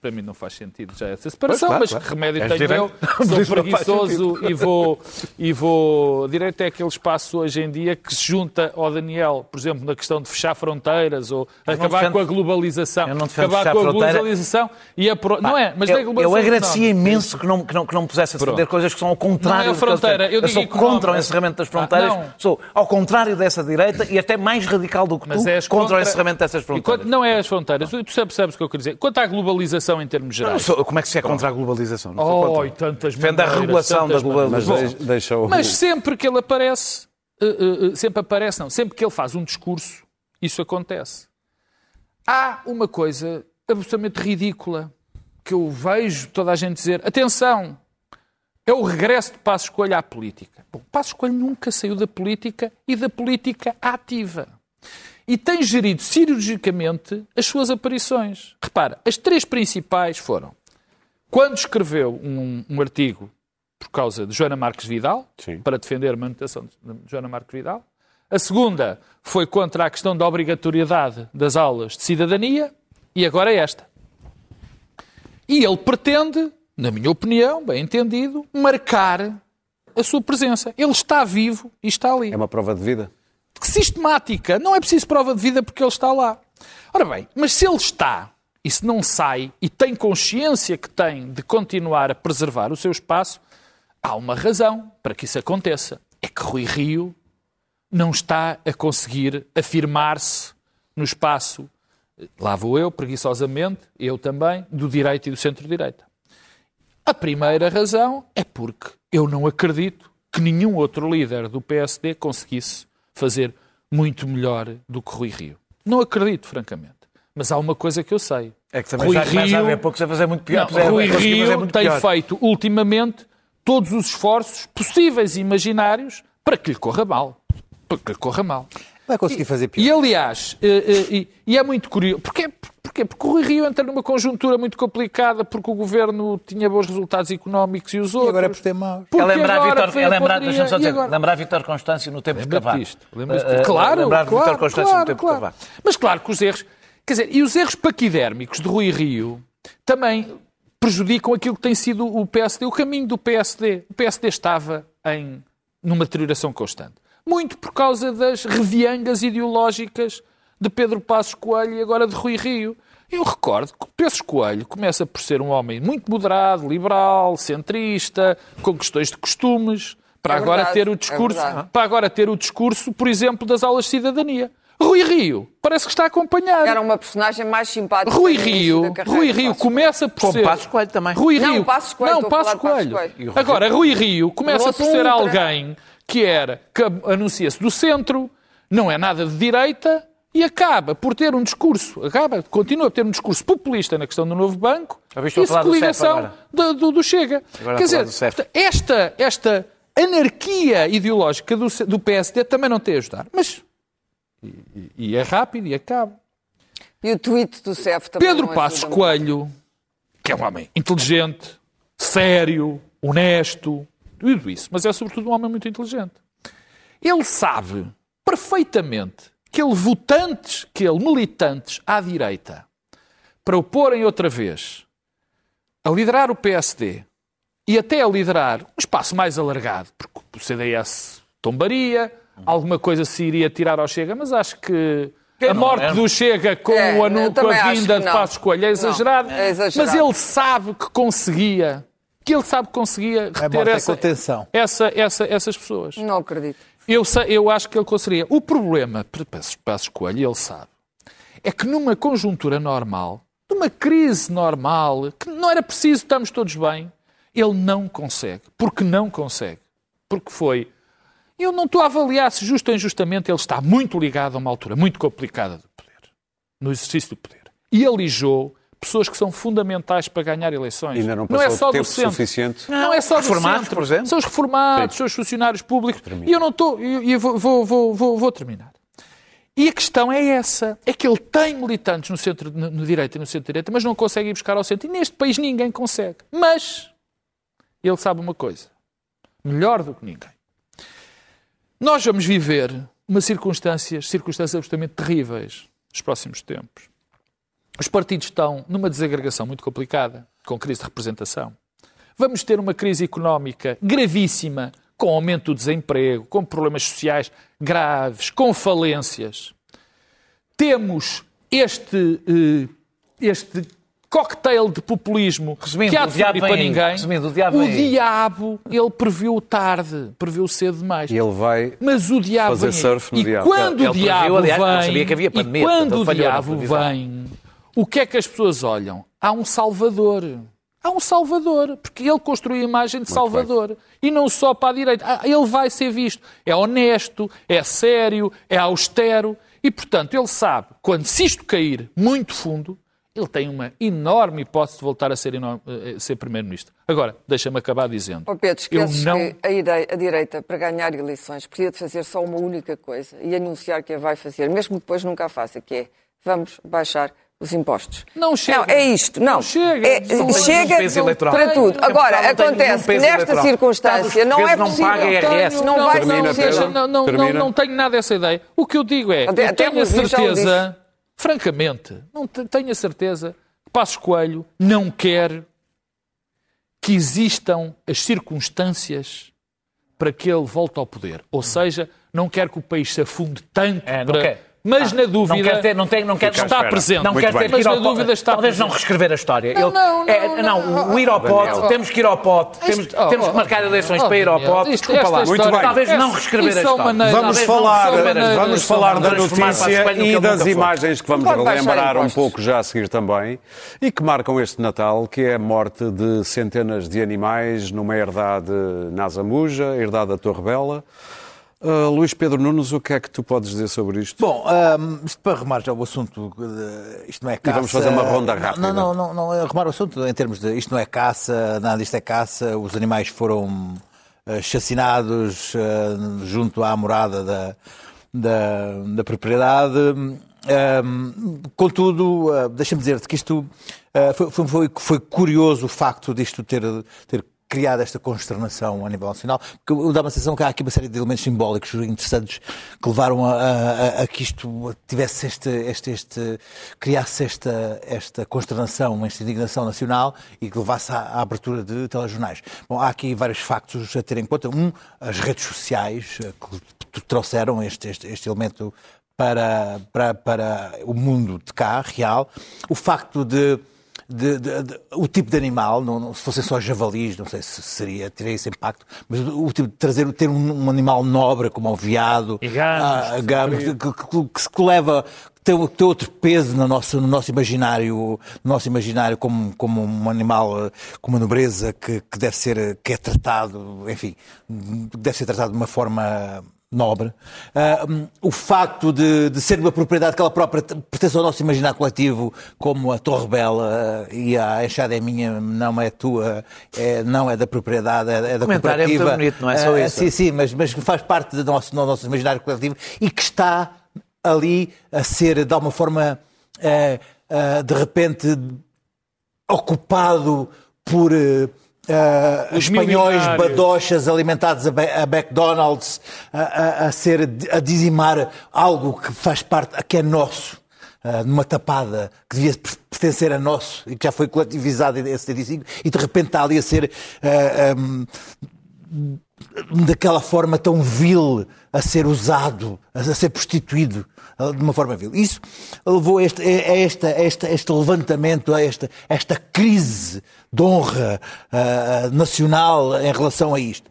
Para mim não faz sentido já essa separação, pois, claro, mas claro. que remédio És tenho direito. eu? Sou preguiçoso e vou, e vou... Direito é aquele espaço hoje em dia que se junta ao Daniel, por exemplo, na questão de fechar fronteiras ou acabar defendo, com a globalização. Eu não acabar com a globalização e a... Pá, não é, mas eu, eu agradecia não. imenso que não, que, não, que não pusesse a defender coisas que são ao contrário não é a fronteira. Eu, eu, sou contra o encerramento das fronteiras, ah, sou ao contrário dessa direita e até mais radical do que mas tu, contra, contra, o encerramento dessas fronteiras. não é as fronteiras, tu percebes o que eu quero dizer. Quanto à globalização em termos gerais, sou, como é que se é contra a globalização? Não oh, e tantas Defende a regulação da globalização. Mas, deixa o... mas sempre que ele aparece, uh, uh, sempre aparece, não, sempre que ele faz um discurso, isso acontece. Há uma coisa absolutamente ridícula que eu vejo toda a gente dizer: atenção, é o regresso de Passos Coelho à política. Bom, Passos Coelho nunca saiu da política e da política ativa e tem gerido cirurgicamente as suas aparições. Repara, as três principais foram quando escreveu um, um artigo por causa de Joana Marques Vidal, Sim. para defender a manutenção de Joana Marques Vidal. A segunda foi contra a questão da obrigatoriedade das aulas de cidadania e agora é esta. E ele pretende, na minha opinião, bem entendido, marcar a sua presença. Ele está vivo e está ali. É uma prova de vida? Sistemática. Não é preciso prova de vida porque ele está lá. Ora bem, mas se ele está e se não sai e tem consciência que tem de continuar a preservar o seu espaço, há uma razão para que isso aconteça. É que Rui Rio não está a conseguir afirmar-se no espaço, lá vou eu, preguiçosamente, eu também, do direito e do centro-direita. A primeira razão é porque eu não acredito que nenhum outro líder do PSD conseguisse fazer muito melhor do que Rui Rio. Não acredito, francamente. Mas há uma coisa que eu sei. É que também Rui já Rio, a ver pouco a fazer muito pior. Não, Rui Rio tem pior. feito, ultimamente, todos os esforços possíveis e imaginários para que lhe corra mal. Para que lhe corra mal. Vai conseguir fazer pior. E, aliás, e, eh, eh, e, e é muito curioso, porque, Porquê? Porque o Rui Rio entra numa conjuntura muito complicada, porque o governo tinha bons resultados económicos e os outros. E agora é por ter maus. É lembrar, Vitor, é lembrar, só dizer, agora... lembrar Vitor Constâncio no tempo de Cavaco. Uh, claro, lembrar claro, Vitor Constâncio claro, no tempo claro. de Cavaco. Mas claro que os erros, quer dizer, e os erros paquidérmicos de Rui Rio também prejudicam aquilo que tem sido o PSD, o caminho do PSD. O PSD estava em numa deterioração constante. Muito por causa das reviangas ideológicas de Pedro Passos Coelho e agora de Rui Rio. Eu recordo que Passos Coelho começa por ser um homem muito moderado, liberal, centrista, com questões de costumes, para É agora verdade, ter o é discurso, verdade. para agora ter o discurso, por exemplo, das aulas de cidadania. Rui Rio parece que está acompanhado. Era uma personagem mais simpática. Rui Rio, Rui Rio Passos começa por Como ser... Passos Coelho também. Rui Não, Rio. Passos Coelho, Não, Passos Coelho. Passos Coelho. Agora, Rui Rio começa Não por ser alguém que era, que anuncia-se do centro, não é nada de direita e acaba por ter um discurso, acaba, continua a ter um discurso populista na questão do novo banco eu e CEF coligação do, do- do Chega. Agora Quer dizer, esta, esta anarquia ideológica do, do PSD também não tem a ajudar. Mas, e, e- é rápido e acaba. E o tweet do CEF também. Pedro não Passos ajuda Coelho, que é um homem inteligente, sério, honesto, tudo isso, mas é sobretudo um homem muito inteligente. Ele sabe perfeitamente que ele votantes, que ele militantes à direita, para o porem outra vez a liderar o PSD e até a liderar um espaço mais alargado, porque o CDS tombaria, alguma coisa se iria tirar ao Chega, mas acho que a morte é? do Chega com, É, o anu- com a vinda de. Passos Coelho é exagerado, Não, é exagerado. mas ele sabe que conseguia, que ele sabe que conseguia reter é essa, essa, essa, essas pessoas. Não acredito. Eu, sei- eu acho que ele conseguiria. O problema, para Passos Coelho, ele sabe, é que numa conjuntura normal, numa crise normal, que não era preciso, estamos todos bem, ele não consegue. Porque não consegue. Porque foi. Eu não estou a avaliar se justo ou injustamente ele está muito ligado a uma altura muito complicada do poder, no exercício do poder. E alijou pessoas que são fundamentais para ganhar eleições. Ainda não não é só do centro. suficiente. Não, é só do Reformados, centro. por exemplo? São os reformados, são os funcionários públicos. E eu não estou. E vou, vou, vou, vou terminar. E a questão é essa: é que ele tem militantes no centro, no, no direito e no centro-direita, mas não consegue ir buscar ao centro. E neste país ninguém consegue. Mas ele sabe uma coisa: melhor do que ninguém. Nós vamos viver uma circunstâncias, circunstâncias absolutamente terríveis nos próximos tempos. Os partidos estão numa desagregação muito complicada, com crise de representação. Vamos ter uma crise económica gravíssima, com aumento do desemprego, com problemas sociais graves, com falências. Temos este, eh, este cocktail de populismo Resumindo, que há o de para ninguém. Resumindo, o diabo aí. diabo, ele previu tarde, previu cedo demais. E ele vai. Mas o diabo Fazer surf no e diabo. quando Ele o previu, diabo aliás, não vem, sabia que havia pandemia, e quando o diabo vem, o que é que as pessoas olham? Há um Salvador. Há um Salvador, porque ele construiu a imagem de Salvador. E não só para a direita. Ah, Ele vai ser visto. É honesto, é sério, é austero. E, portanto, ele sabe, quando se isto cair muito fundo, ele tem uma enorme hipótese de voltar a ser, enorme- eh, ser Primeiro-Ministro. Agora, deixa-me acabar dizendo. Ó Pedro, eu esqueces não... que a, idei- a direita, para ganhar eleições, precisa de fazer só uma única coisa e anunciar que a vai fazer, mesmo que depois nunca a faça, que é vamos baixar os impostos. Não chega. Não, é isto. Não, Não chega. É- Não chega para tudo. Não Agora, não acontece que nesta eleitoral. circunstância não é Não possível. paga IRS. Não vai Termina, ser. Não, não, não, não tenho nada dessa ideia. O que eu digo é, Até- eu até tenho a certeza, francamente, não te- tenho a certeza que Passos Coelho não quer que existam as circunstâncias para que ele volte ao poder. Ou seja, não quer que o país se afunde tanto É, não para... Mas na dúvida Não quer ter, não tem, não quer Fica à está espera. presente. Não Muito quer bem. ter que ir ao pote. dúvida está Talvez não presente. reescrever a história. Não, Ele- não, é, não, não, o ir ao pote, Daniel. temos que ir ao pote, temos, Isto- oh, temos oh, que marcar eleições oh, para ir ao pote. isto- Desculpa lá. Muito bem. Talvez não reescrever a são história. maneiras- Vamos talvez falar, não maneiras- vamos falar da notícia e das imagens que vamos Não relembrar um pouco já a seguir também e que marcam este Natal, que é a morte de centenas de animais numa herdade na Zamuja, herdade da Torre Bela. Ah, Luís Pedro Nunes, o que é que tu podes dizer sobre isto? Bom, ahm, isto para arrumar já o assunto, eh, isto não é caça. vamos fazer uma ronda rápida. Não, não, não, não, é arrumar o assunto em termos de isto não é caça, nada disto é caça, os animais foram chacinados junto à morada da, da, da propriedade. Ahm, contudo, deixa-me dizer-te que isto foi, foi- foi, foi curioso o facto disto ter, ter criado esta consternação a nível nacional, porque dá uma sensação que há aqui uma série de elementos simbólicos interessantes que levaram a, a- a- a que isto tivesse este, este, este criasse esta, esta consternação, esta indignação nacional e que levasse à, à abertura de telejornais. Bom, há aqui vários factos a ter em conta. Um, as redes sociais eh, que trouxeram este, este, este elemento para, para, para o mundo de cá, real. O facto de de, de, de, o tipo de animal, não, não, se fossem só javalis, não sei se seria, teria esse impacto, mas o, o tipo de trazer, ter um, um, animal nobre como o veado, e gamos, gamos que, que, que, que, leva, tem, tem outro peso no nosso, no nosso imaginário, no nosso imaginário como, como um animal com uma nobreza que, que deve ser, que é tratado, enfim, deve ser tratado de uma forma nobre, uh, o facto de, de, ser uma propriedade que ela própria pertence ao nosso imaginário coletivo, como a Torre Bela uh, e a enxada é minha, não é tua, é, não é da propriedade, é, é da o cooperativa. é muito bonito, não é só uh, isso? Sim, sim, mas, mas faz parte do nosso, do nosso imaginário coletivo e que está ali a ser, de alguma forma, de repente, ocupado por Uh, espanhóis badochas alimentados a, a McDonald's a, a, a, ser, a dizimar algo que faz parte, que é nosso, uh, numa tapada que devia pertencer a nosso e que já foi coletivizado em 75 e de repente está ali a ser uh, um, daquela forma tão vil a ser usado, a ser prostituído de uma forma vil. Isso levou a este, a este, a este, a este levantamento, a esta, esta crise de honra uh, nacional em relação a isto.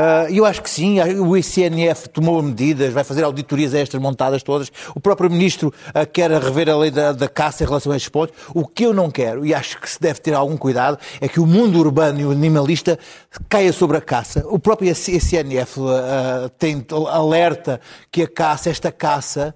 Uh, eu acho que sim, o ICNF tomou medidas, vai fazer auditorias a estas montadas todas. O próprio Ministro uh, quer rever a lei da, da, caça em relação a estes pontos. O que eu não quero, e acho que se deve ter algum cuidado, é que o mundo urbano e o animalista caia sobre a caça. O próprio ICNF tem alerta que a caça, esta caça,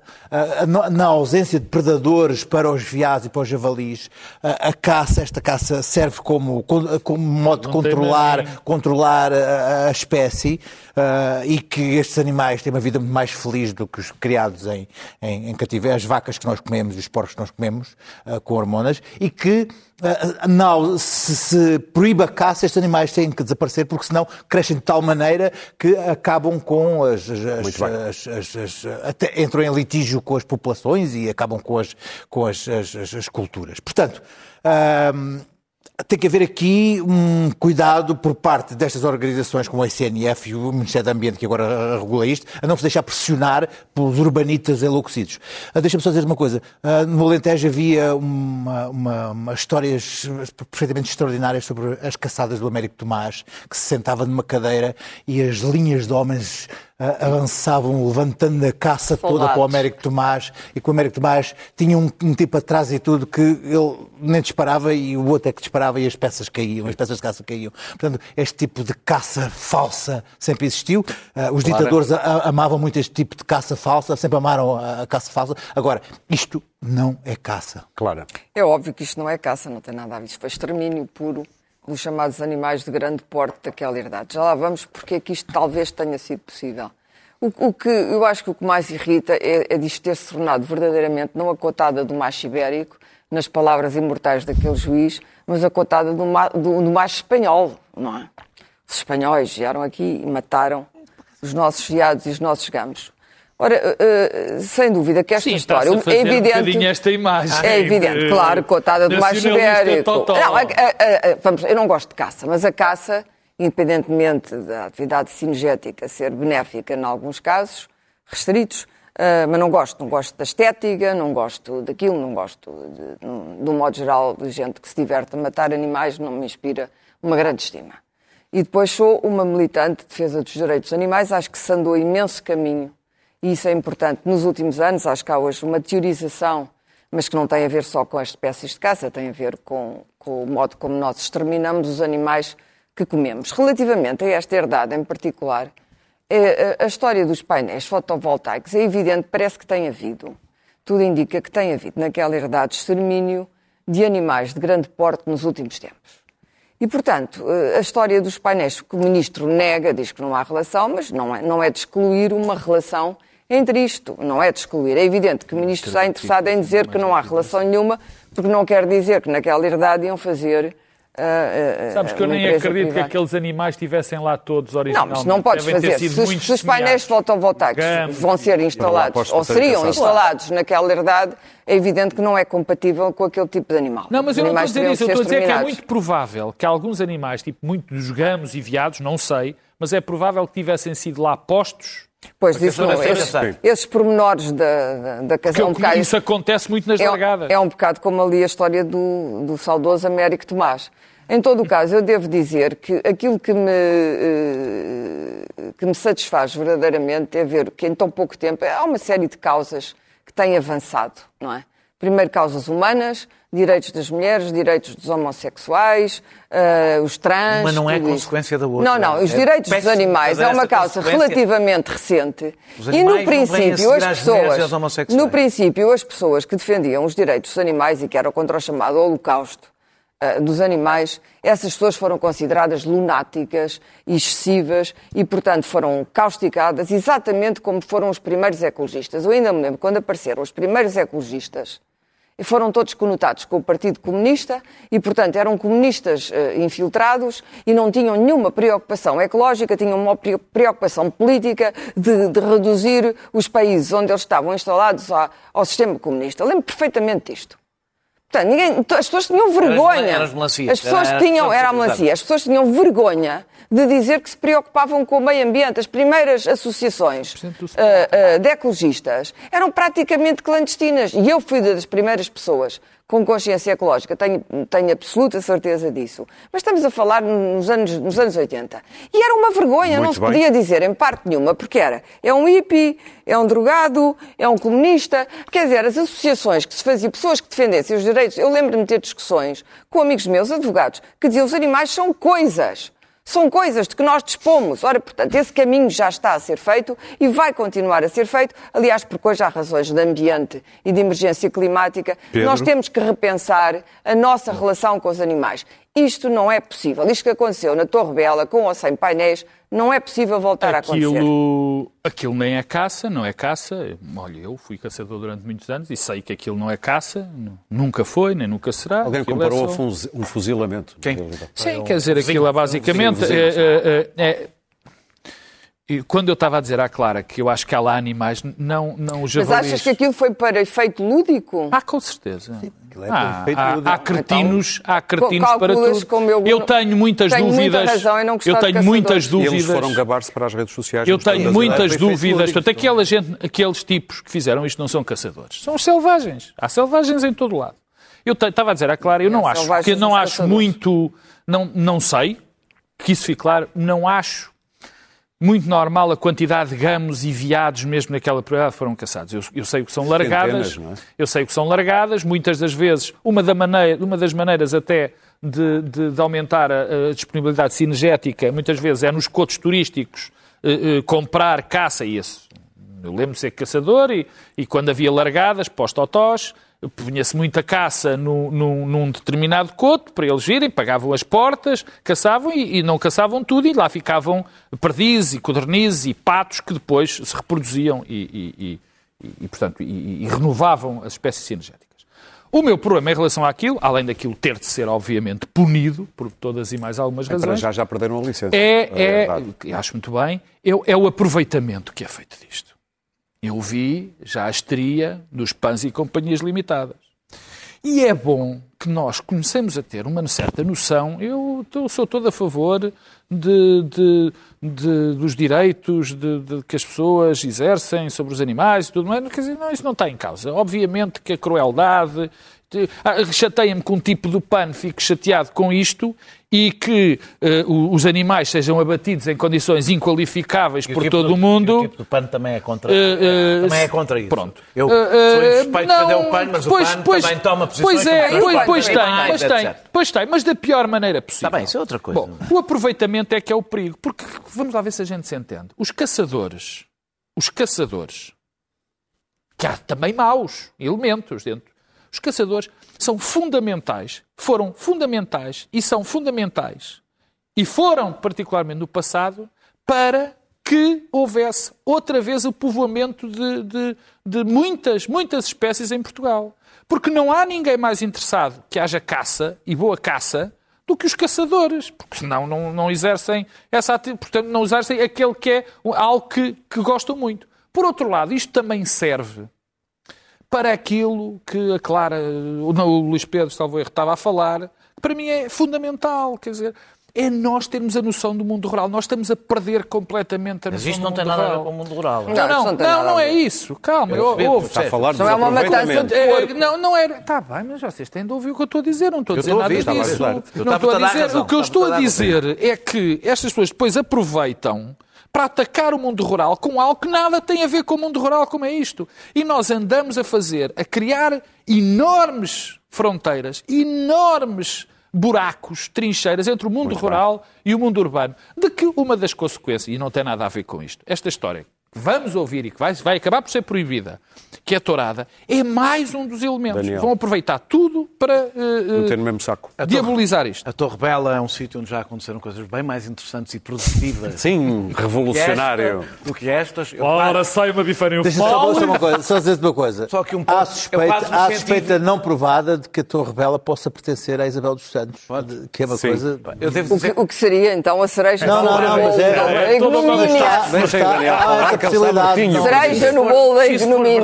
na ausência de predadores para os veados e para os javalis, a caça, esta caça serve como, como modo de controlar, controlar a espécie espécie uh, e que estes animais têm uma vida muito mais feliz do que os criados em, em, em cativeiro, as vacas que nós comemos e os porcos que nós comemos uh, com hormonas, e que não, se, se proíbe a caça, estes animais têm que desaparecer, porque senão crescem de tal maneira que acabam com as. as, as, as até entram em litígio com as populações e acabam com as, com as, as, culturas. Portanto. Uh, tem que haver aqui um cuidado por parte destas organizações como a ICNF e o Ministério do Ambiente, que agora regula isto, a não se deixar pressionar pelos urbanitas enlouquecidos. Ah, deixa-me só dizer uma coisa. Ah, no Alentejo havia uma, uma, uma histórias perfeitamente extraordinárias sobre as caçadas do Américo Tomás, que se sentava numa cadeira e as linhas de homens avançavam levantando a caça Soldados. toda para o Américo Tomás e que o Américo Tomás tinha um, um, tipo atrás e tudo que ele nem disparava e o outro é que disparava e as peças caíam, as peças de caça caíam. Portanto, este tipo de caça falsa sempre existiu. Uh, os claro. ditadores a, amavam muito este tipo de caça falsa, sempre amaram a, a caça falsa. Agora, isto não é caça. Claro. É óbvio que isto não é caça, não tem nada a ver. Isto foi extermínio puro dos chamados animais de grande porte daquela herdade. Já lá vamos porque é que isto talvez tenha sido possível. O, o que eu acho que o que mais irrita é, é disto ter se tornado verdadeiramente não a cotada do macho ibérico, nas palavras imortais daquele juiz, mas a cotada do, do, do macho espanhol, não é? Os espanhóis vieram aqui e mataram os nossos viados e os nossos gamos. Ora, uh, sem dúvida que esta Sim, história é evidente. Um esta imagem. É evidente, claro, cotada do macho ibérico. Não, a, a, a, vamos, eu não gosto de caça, mas a caça, independentemente da atividade cinegética ser benéfica em alguns casos, restritos, uh, mas não gosto. Não gosto da estética, não gosto daquilo, não gosto, de, de um modo geral, de gente que se diverte a matar animais, não me inspira uma grande estima. E depois sou uma militante de defesa dos direitos animais, acho que se andou imenso caminho e isso é importante. Nos últimos anos, acho que há hoje uma teorização, mas que não tem a ver só com as espécies de caça, tem a ver com, com o modo como nós exterminamos os animais que comemos. Relativamente a esta herdade em particular, é, a história dos painéis fotovoltaicos é evidente, parece que tem havido. Tudo indica que tem havido naquela herdade extermínio de animais de grande porte nos últimos tempos. E, portanto, a história dos painéis que o ministro nega, diz que não há relação, mas não é, não é de excluir uma relação entre isto. Não é de excluir. É evidente que o Ministro está interessado em dizer que não há relação nenhuma, porque não quer dizer que naquela herdade iam fazer Uh, uh, Sabes que eu nem acredito privada. que aqueles animais estivessem lá todos originalmente. Não, mas não podes Devem fazer. Se, se, os painéis fotovoltaicos Gamos, vão ser instalados ou seriam instalados naquela herdade, é evidente que não é compatível com aquele tipo de animal. Não, mas eu não estou a dizer isso. Eu estou a dizer que é muito provável que alguns animais, tipo muito dos gamos e viados, não sei, mas é provável que tivessem sido lá postos Pois, isso não, Porque esses, esses pormenores da, da, da casa é um bocado... Isso acontece muito nas é, largadas. é um bocado como ali a história do, do saudoso Américo Tomás. Em todo o caso, eu devo dizer que aquilo que me, eh, que me satisfaz verdadeiramente é ver que em tão pouco tempo há uma série de causas que têm avançado, não é? Primeiro, causas humanas, direitos das mulheres, direitos dos homossexuais, eh, os trans. Uma não é consequência da outra. Não, não. Os É direitos dos animais é uma causa relativamente recente. Os E no princípio, as pessoas. No princípio, as pessoas que defendiam os direitos dos animais e que eram contra o chamado Holocausto eh, dos animais, essas pessoas foram consideradas lunáticas excessivas e, portanto, foram causticadas exatamente como foram os primeiros ecologistas. Eu ainda me lembro quando apareceram os primeiros ecologistas foram todos conotados com o Partido Comunista e, portanto, eram comunistas eh, infiltrados e não tinham nenhuma preocupação ecológica, tinham uma pre- preocupação política de, de reduzir os países onde eles estavam instalados a- ao sistema comunista. Lembro perfeitamente disto. Portanto, ninguém, as pessoas tinham vergonha. eram as melancias. As pessoas Era- tinham, era- a melancia. As pessoas tinham vergonha de dizer que se preocupavam com o meio ambiente. As primeiras associações ah, ah, de ecologistas eram praticamente clandestinas. E eu fui das primeiras pessoas com consciência ecológica, tenho, tenho absoluta certeza disso. Mas estamos a falar nos anos, nos anos 80. E era uma vergonha, não Muito se bem. podia dizer em parte nenhuma, porque era, é um hippie, é um drogado, é um comunista. Quer dizer, as associações que se faziam, pessoas que defendessem os direitos, eu lembro-me de ter discussões com amigos meus, advogados, que diziam os animais são coisas. São coisas de que nós dispomos. Ora, portanto, esse caminho já está a ser feito e vai continuar a ser feito. Aliás, porque hoje há razões de ambiente e de emergência climática. Pedro? Nós temos que repensar a nossa relação com os animais. Isto não é possível. Isto que aconteceu na Torre Bela, com ou sem painéis, não é possível voltar a acontecer. Aquilo, aquilo nem é caça, não é caça. Olha, eu fui caçador durante muitos anos e sei que aquilo não é caça, nu- nunca foi, nem nunca será. Alguém Aquilo é comparou a só- um fuzilamento. Quem? Sim, quer dizer, aquilo é basicamente. Sim, é- é- é- é- e quando eu estava a dizer à Clara que eu acho que há lá animais, não, não os Mas javalis. achas que aquilo foi para efeito lúdico? Ah, com certeza. Aquilo é há, perfeito há, há cretinos, há cretinos Co- para tudo. como eu- eu tenho muitas tenho muita dúvidas. razão não eu de tenho muitas dúvidas. eles foram gabar-se para as redes sociais. Eu tenho as muitas dúvidas. Portanto, aquela gente, aqueles tipos que fizeram isto não são caçadores. São os selvagens. Há selvagens em todo lado. Eu estava a dizer à Clara, eu não há acho, selvagens que não acho caçadores. muito, não, não sei, que isso fique claro, não acho muito normal a quantidade de gamos e veados mesmo naquela propriedade foram caçados. Eu, eu sei o que são largadas, é? eu sei que são largadas, muitas das vezes, uma, da maneira, uma das maneiras até de, de- de aumentar a, a disponibilidade sinergética, muitas vezes é nos cotos turísticos eh, eh, comprar caça e esse. Eu lembro de ser caçador e, e quando havia largadas para os totós, punha-se muita caça num, num determinado coto para eles virem, pagavam as portas, caçavam e, e não caçavam tudo e lá ficavam perdizes e codornizes e patos que depois se reproduziam e, e- e- portanto, e, renovavam as espécies sinergéticas. O meu problema em relação àquilo, além daquilo ter de ser obviamente punido por todas e mais algumas Para razões, já já perderam a licença. é, é, eu acho muito bem, é, é o aproveitamento que é feito disto. Eu vi já a histeria dos pães e companhias limitadas. E é bom que nós comecemos a ter uma certa noção. Eu sou todo a favor de, de- de- dos direitos que as pessoas exercem sobre os animais e tudo mais. Quer dizer, não, isso não está em causa. Obviamente que a crueldade. Ah, Chateia-me que um tipo do PAN fique chateado com isto e que o- os animais sejam abatidos em condições inqualificáveis por todo o mundo. O tipo do pano também é contra, Eh, eh, também é contra isso. pronto. Eu sou eh, insuspeito de o pano, mas pois- o pano pois- também toma posições Pois é, pois, panos pois e tem, mais, pois tem, etc. pois tem, mas da pior maneira possível. Está bem, isso é outra coisa. Bom, o aproveitamento é que é o perigo, porque vamos lá ver se a gente se entende. Os caçadores, os caçadores, que há também maus elementos dentro. Os caçadores são fundamentais, foram fundamentais e são fundamentais e foram, particularmente no passado, para que houvesse outra vez o povoamento de, de- de muitas, muitas espécies em Portugal. Porque não há ninguém mais interessado que haja caça e boa caça do que os caçadores, porque senão não, não exercem essa portanto não exercem aquele que é algo que, que gostam muito. Por outro lado, isto também serve para aquilo que a Clara, o não, o Luís Pedro, salvo erro, estava a falar, que para mim é fundamental. Quer dizer, é nós termos a noção do mundo rural. Nós estamos a perder completamente a Mas noção isto do não mundo tem nada a ver rural. com o mundo rural. Não, Não, não, não não, não é isso. Calma, eu, ouve. Está a falar Não é uma matança de É, Não, não era. Está bem, mas vocês têm de ouvir o que eu estou a dizer. Não estou a Eu dizer nada ouvir, disso. Eu Não estou a dizer. razão, O que eu estou a dizer é que estas pessoas depois aproveitam para atacar o mundo rural com algo que nada tem a ver com o mundo rural como é isto. E nós andamos a fazer, a criar enormes fronteiras, enormes buracos, trincheiras entre o mundo rural e o mundo urbano. De que uma das consequências, e não tem nada a ver com isto, esta história que vamos ouvir e que vai, vai acabar por ser proibida, que é tourada, é mais um dos elementos. Daniel. Vão aproveitar tudo para mesmo saco. diabolizar isto. A Torre Bela é um sítio onde já aconteceram coisas bem mais interessantes e produtivas. Sim, do que revolucionário. Do que estas. Ora, sai uma bifarinha Deixa-me só dizer uma coisa, só dizer uma coisa. Só que um ponto- há suspeita, há suspeita não provada de que a Torre Bela possa pertencer à Isabel dos Santos. De- Que é uma Sim. coisa. Eu devo O que, dizer o que seria então a cereja Não, não, não, mas é- é ignomínia. Mas Deixa aí, está- Daniel, há falar, certinho. Cereja no bolo da ignomínia.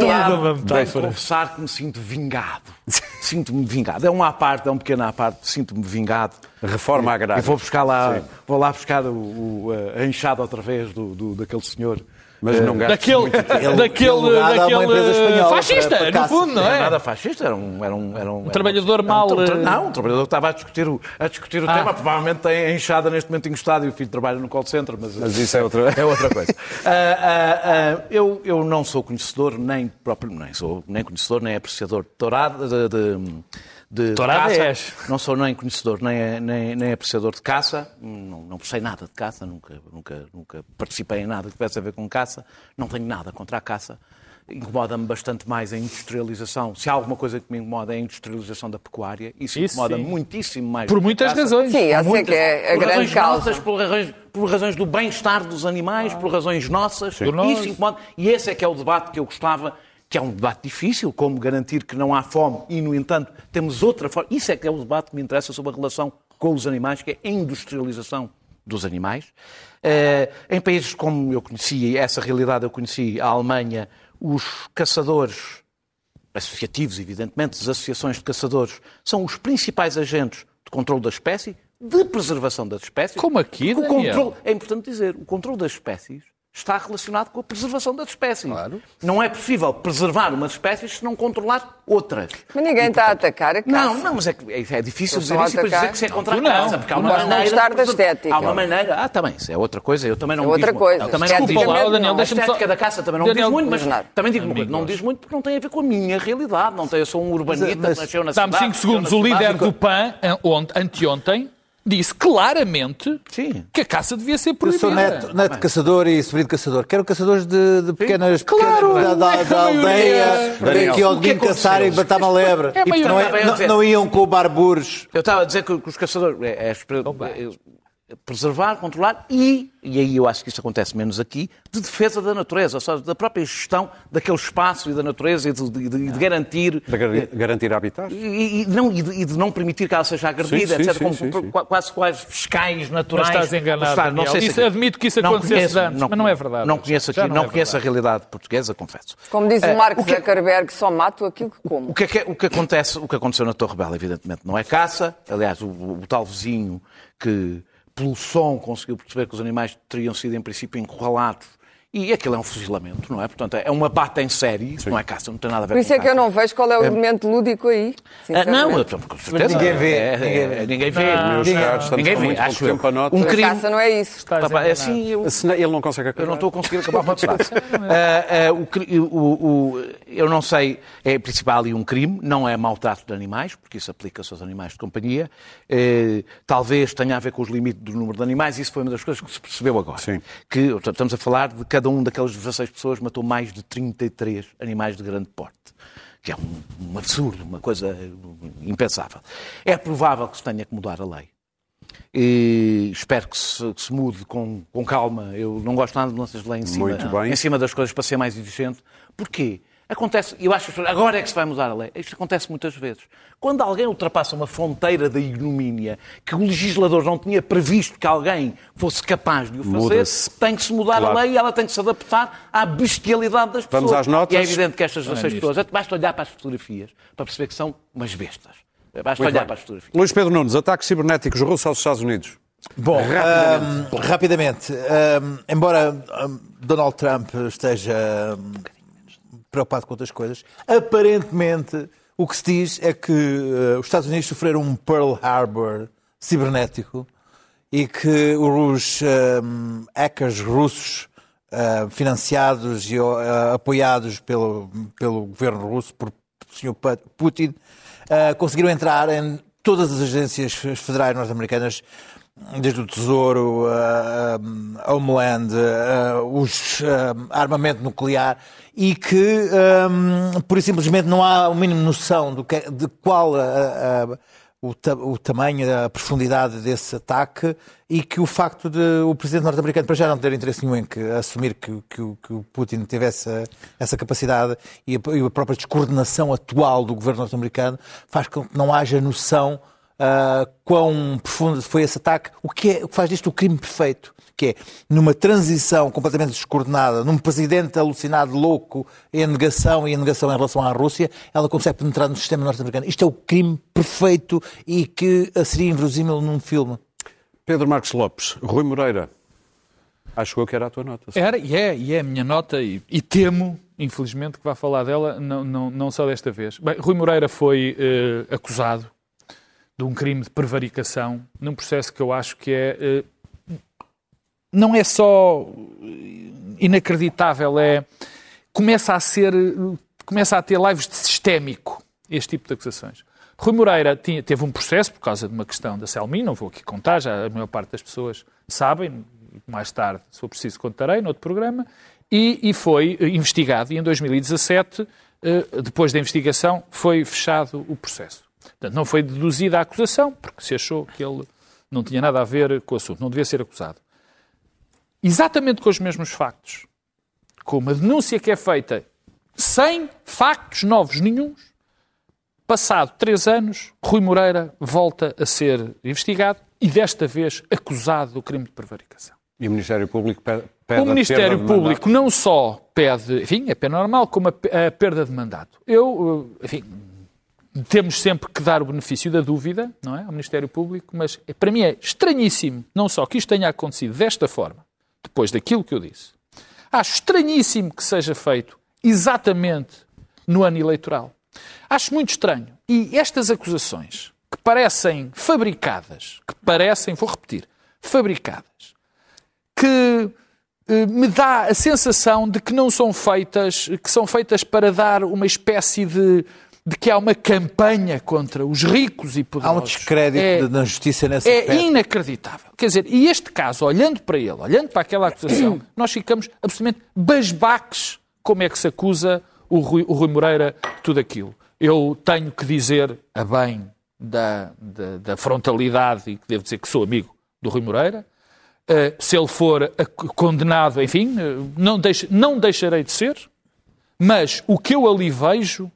que confessar que me sinto vingado. Sinto-me vingado. É uma à parte, é um pequeno à parte, sinto-me vingado. Reforma agrária. E vou buscar lá, vou lá buscar o, o- a enxada outra vez do, do- daquele senhor. Mas não gastes Daquele, muito tempo. daquele, daquele espanhola fascista, para- para no fundo, não é? era nada fascista, era um, era um, era um, era trabalhador era mal, Um, tra- eh, não, um trabalhador que estava a discutir o, a discutir o Ah. tema. Provavelmente tem a enxada neste momento encostado e o filho trabalha no call center, mas, Mas isso é outra- é outra coisa. Ah, ah, ah, eu, eu não sou conhecedor, nem próprio, nem sou nem conhecedor, nem apreciador de tourada, de, de, de Tourada caça. és. Não sou nem conhecedor, nem, nem, nem apreciador de caça. Não, não sei nada de caça, nunca, nunca, nunca participei em nada que tivesse a ver com caça. Não tenho nada contra a caça. Incomoda-me bastante mais a industrialização. Se há alguma coisa que me incomoda é a industrialização da pecuária. Isso, Isso incomoda sim. muitíssimo mais. Por muitas caça. razões. Sim, essa é Muitas- que é a por grande razões causa. nossas, por razões, por razões do bem-estar dos animais, por razões nossas. Isso incomoda. E esse é que é o debate que eu gostava, que é um debate difícil, como garantir que não há fome e, no entanto, temos outra forma. Isso é que é o debate que me interessa sobre a relação com os animais, que é a industrialização dos animais. Eh, em países como eu conheci, essa realidade eu conheci, a Alemanha, os caçadores associativos, evidentemente, as associações de caçadores, são os principais agentes de controle da espécie, de preservação das espécies. Como aqui, o controle, é importante dizer, o controle das espécies está relacionado com a preservação das espécies. Claro. Não é possível preservar umas espécies se não controlar outras. Mas ninguém está a atacar a caça. Não, não, mas é, que é, é difícil Eles dizer isso e depois dizer que se é contra a não. caça. Porque há uma não. Não maneira. gostar da estética. Há uma maneira. Ah, também, isso é outra coisa. Eu também não É diz outra muito. coisa. Eu também não digo Esteticamente, muito. Desculpa lá, Daniel, não. A estética da caça também não Daniel, diz muito, mas nada. também digo uma coisa. Não diz muito porque não tem a ver com a minha realidade. Não tem, eu sou um urbanita Mas- que nasceu na Dá-me cidade. 5 segundos. O líder do PAN, an- ont- anteontem, disse claramente Sim. que a caça devia ser Eu proibida. sou neto, neto de caçador e sobrinho de caçador. Quero caçadores de, de pequenas, Claro, pequenas da, da, é a da aldeia, maioria. que iam ao domingo caçar e matar uma lebre. É E não, eu a não, não iam com barburos. Eu estava a dizer que, que os caçadores. É, é, é- é preservar, controlar e, e aí eu acho que isso acontece menos aqui, de defesa da natureza, ou seja, da própria gestão daquele espaço e da natureza e de, de- de garantir. Para gar- garantir habitat. E, e não, e, de, e de não permitir que ela seja agredida, Sim, etc. sim, como sim, sim. qua- quase quase fiscais Mas naturais. estás enganado. Está, não sei se Isso- aqui- admito que isso não acontecesse conheço, antes, mas não é verdade. Não conheço aqui, não não, é conheço a realidade portuguesa, confesso. Como diz Eh, o Mark o que- Zuckerberg, só mato aquilo que como. o que, é que, é- o que acontece, o que aconteceu na Torre Bela, evidentemente, não é caça. Aliás, o, o tal vizinho que, pelo som, conseguiu perceber que os animais teriam sido, em princípio, encurralados. E aquilo é um fuzilamento, não é? Portanto, é uma bata em série. Isso não é caça, não tem nada a ver Por com isso é que eu caça. não vejo qual é o elemento lúdico aí. Ah, não, eu, com certeza. ninguém vê, É, ninguém é, vê. ninguém vê. Meus Ninguém- caros, estamos ninguém com vê, acho eu. tempo a nota. Um crime. caça não é isso. Estás Pá, pá, enganado. assim, eu, Ele não consegue acabar. eu não estou a conseguir acabar uma frase. Ah, ah, o o- o- eu não sei, é principal ali um crime, não é maltrato de animais, porque isso aplica-se aos animais de companhia. Eh, talvez tenha a ver com os limites do número de animais, isso foi uma das coisas que se percebeu agora. Sim. Que portanto, estamos a falar de cada um daquelas 16 pessoas matou mais de 33 animais de grande porte. Que é um, um absurdo, uma coisa impensável. É provável que se tenha que mudar a lei. E espero que se, que se mude com, com calma. Eu não gosto nada de mudanças de lei em cima, em cima das coisas para ser mais exigente. Porquê? Acontece, eu acho que agora é que se vai mudar a lei. Isto acontece muitas vezes. Quando alguém ultrapassa uma fronteira da ignomínia que o legislador não tinha previsto que alguém fosse capaz de o fazer, tem que se mudar Claro. a lei e ela tem que se adaptar à bestialidade das pessoas. Vamos às notas. E é evidente que estas 16 nisto. pessoas, basta olhar para as fotografias para perceber que são umas bestas. Basta Muito olhar bem. para as fotografias. Luís Pedro Nunes, ataques cibernéticos russos aos Estados Unidos. Bom, rapidamente, um, rapidamente um, embora um, Donald Trump esteja preocupado com outras coisas, aparentemente o que se diz é que uh, os Estados Unidos sofreram um Pearl Harbor cibernético e que os hackers russos uh, financiados e uh, apoiados pelo, pelo governo russo, por Sr. Putin, conseguiram entrar em todas as agências federais norte-americanas desde o Tesouro, uh, Homeland, os, armamento nuclear, e que, um, por simplesmente, não há o mínimo noção do que, de qual o, ta o, tamanho, a profundidade desse ataque e que o facto de o presidente norte-americano para já não ter interesse nenhum em que, assumir que, que, que o Putin tivesse essa, essa capacidade e a, e a própria descoordenação atual do governo norte-americano faz com que não haja noção uh, quão profundo foi esse ataque, o que, é, o que faz disto o crime perfeito, que é numa transição completamente descoordenada, num presidente alucinado, louco, em negação e em negação em relação à Rússia, ela consegue penetrar no sistema norte-americano. Isto é o crime perfeito e que seria inverosímil num filme. Pedro Marcos Lopes, Rui Moreira, acho que era a tua nota. Era, e é, e é a minha nota, e, e temo, infelizmente, que vá falar dela, não, não, não só desta vez. Bem, Rui Moreira foi uh, acusado de um crime de prevaricação, num processo que eu acho que é. Eh, não é só inacreditável, é. Começa a ser. Começa a ter lives de sistémico este tipo de acusações. Rui Moreira tinha, teve um processo por causa de uma questão da Selmin, não vou aqui contar, já a maior parte das pessoas sabem, mais tarde, se for preciso, contarei noutro programa, e, e foi investigado. E em 2017, eh, depois da investigação, foi fechado o processo. Portanto, não foi deduzida a acusação, porque se achou que ele não tinha nada a ver com o assunto, não devia ser acusado. Exatamente com os mesmos factos, com uma denúncia que é feita sem factos novos nenhums, passado três anos, Rui Moreira volta a ser investigado e desta vez acusado do crime de prevaricação. E o Ministério Público pede, pede O Ministério Público não só pede, enfim, é pena normal, como a, a perda de mandato. Eu, enfim, temos sempre que dar o benefício da dúvida, não é, ao Ministério Público, mas para mim é estranhíssimo, não só que isto tenha acontecido desta forma, depois daquilo que eu disse. Acho estranhíssimo que seja feito exatamente no ano eleitoral. Acho muito estranho. E estas acusações, que parecem fabricadas, que parecem, vou repetir, fabricadas, que eh, me dá a sensação de que não são feitas, que são feitas para dar uma espécie de de que há uma campanha contra os ricos e poderosos. Há um descrédito é, na justiça nessa É aspecto. inacreditável. Quer dizer, e este caso, olhando para ele, olhando para aquela acusação, nós ficamos absolutamente basbaques como é que se acusa o Rui, o Rui Moreira de tudo aquilo. Eu tenho que dizer, a bem da, da, da frontalidade, e que devo dizer que sou amigo do Rui Moreira, uh, se ele for condenado, enfim, uh, não, deixe, não deixarei de ser, mas o que eu ali vejo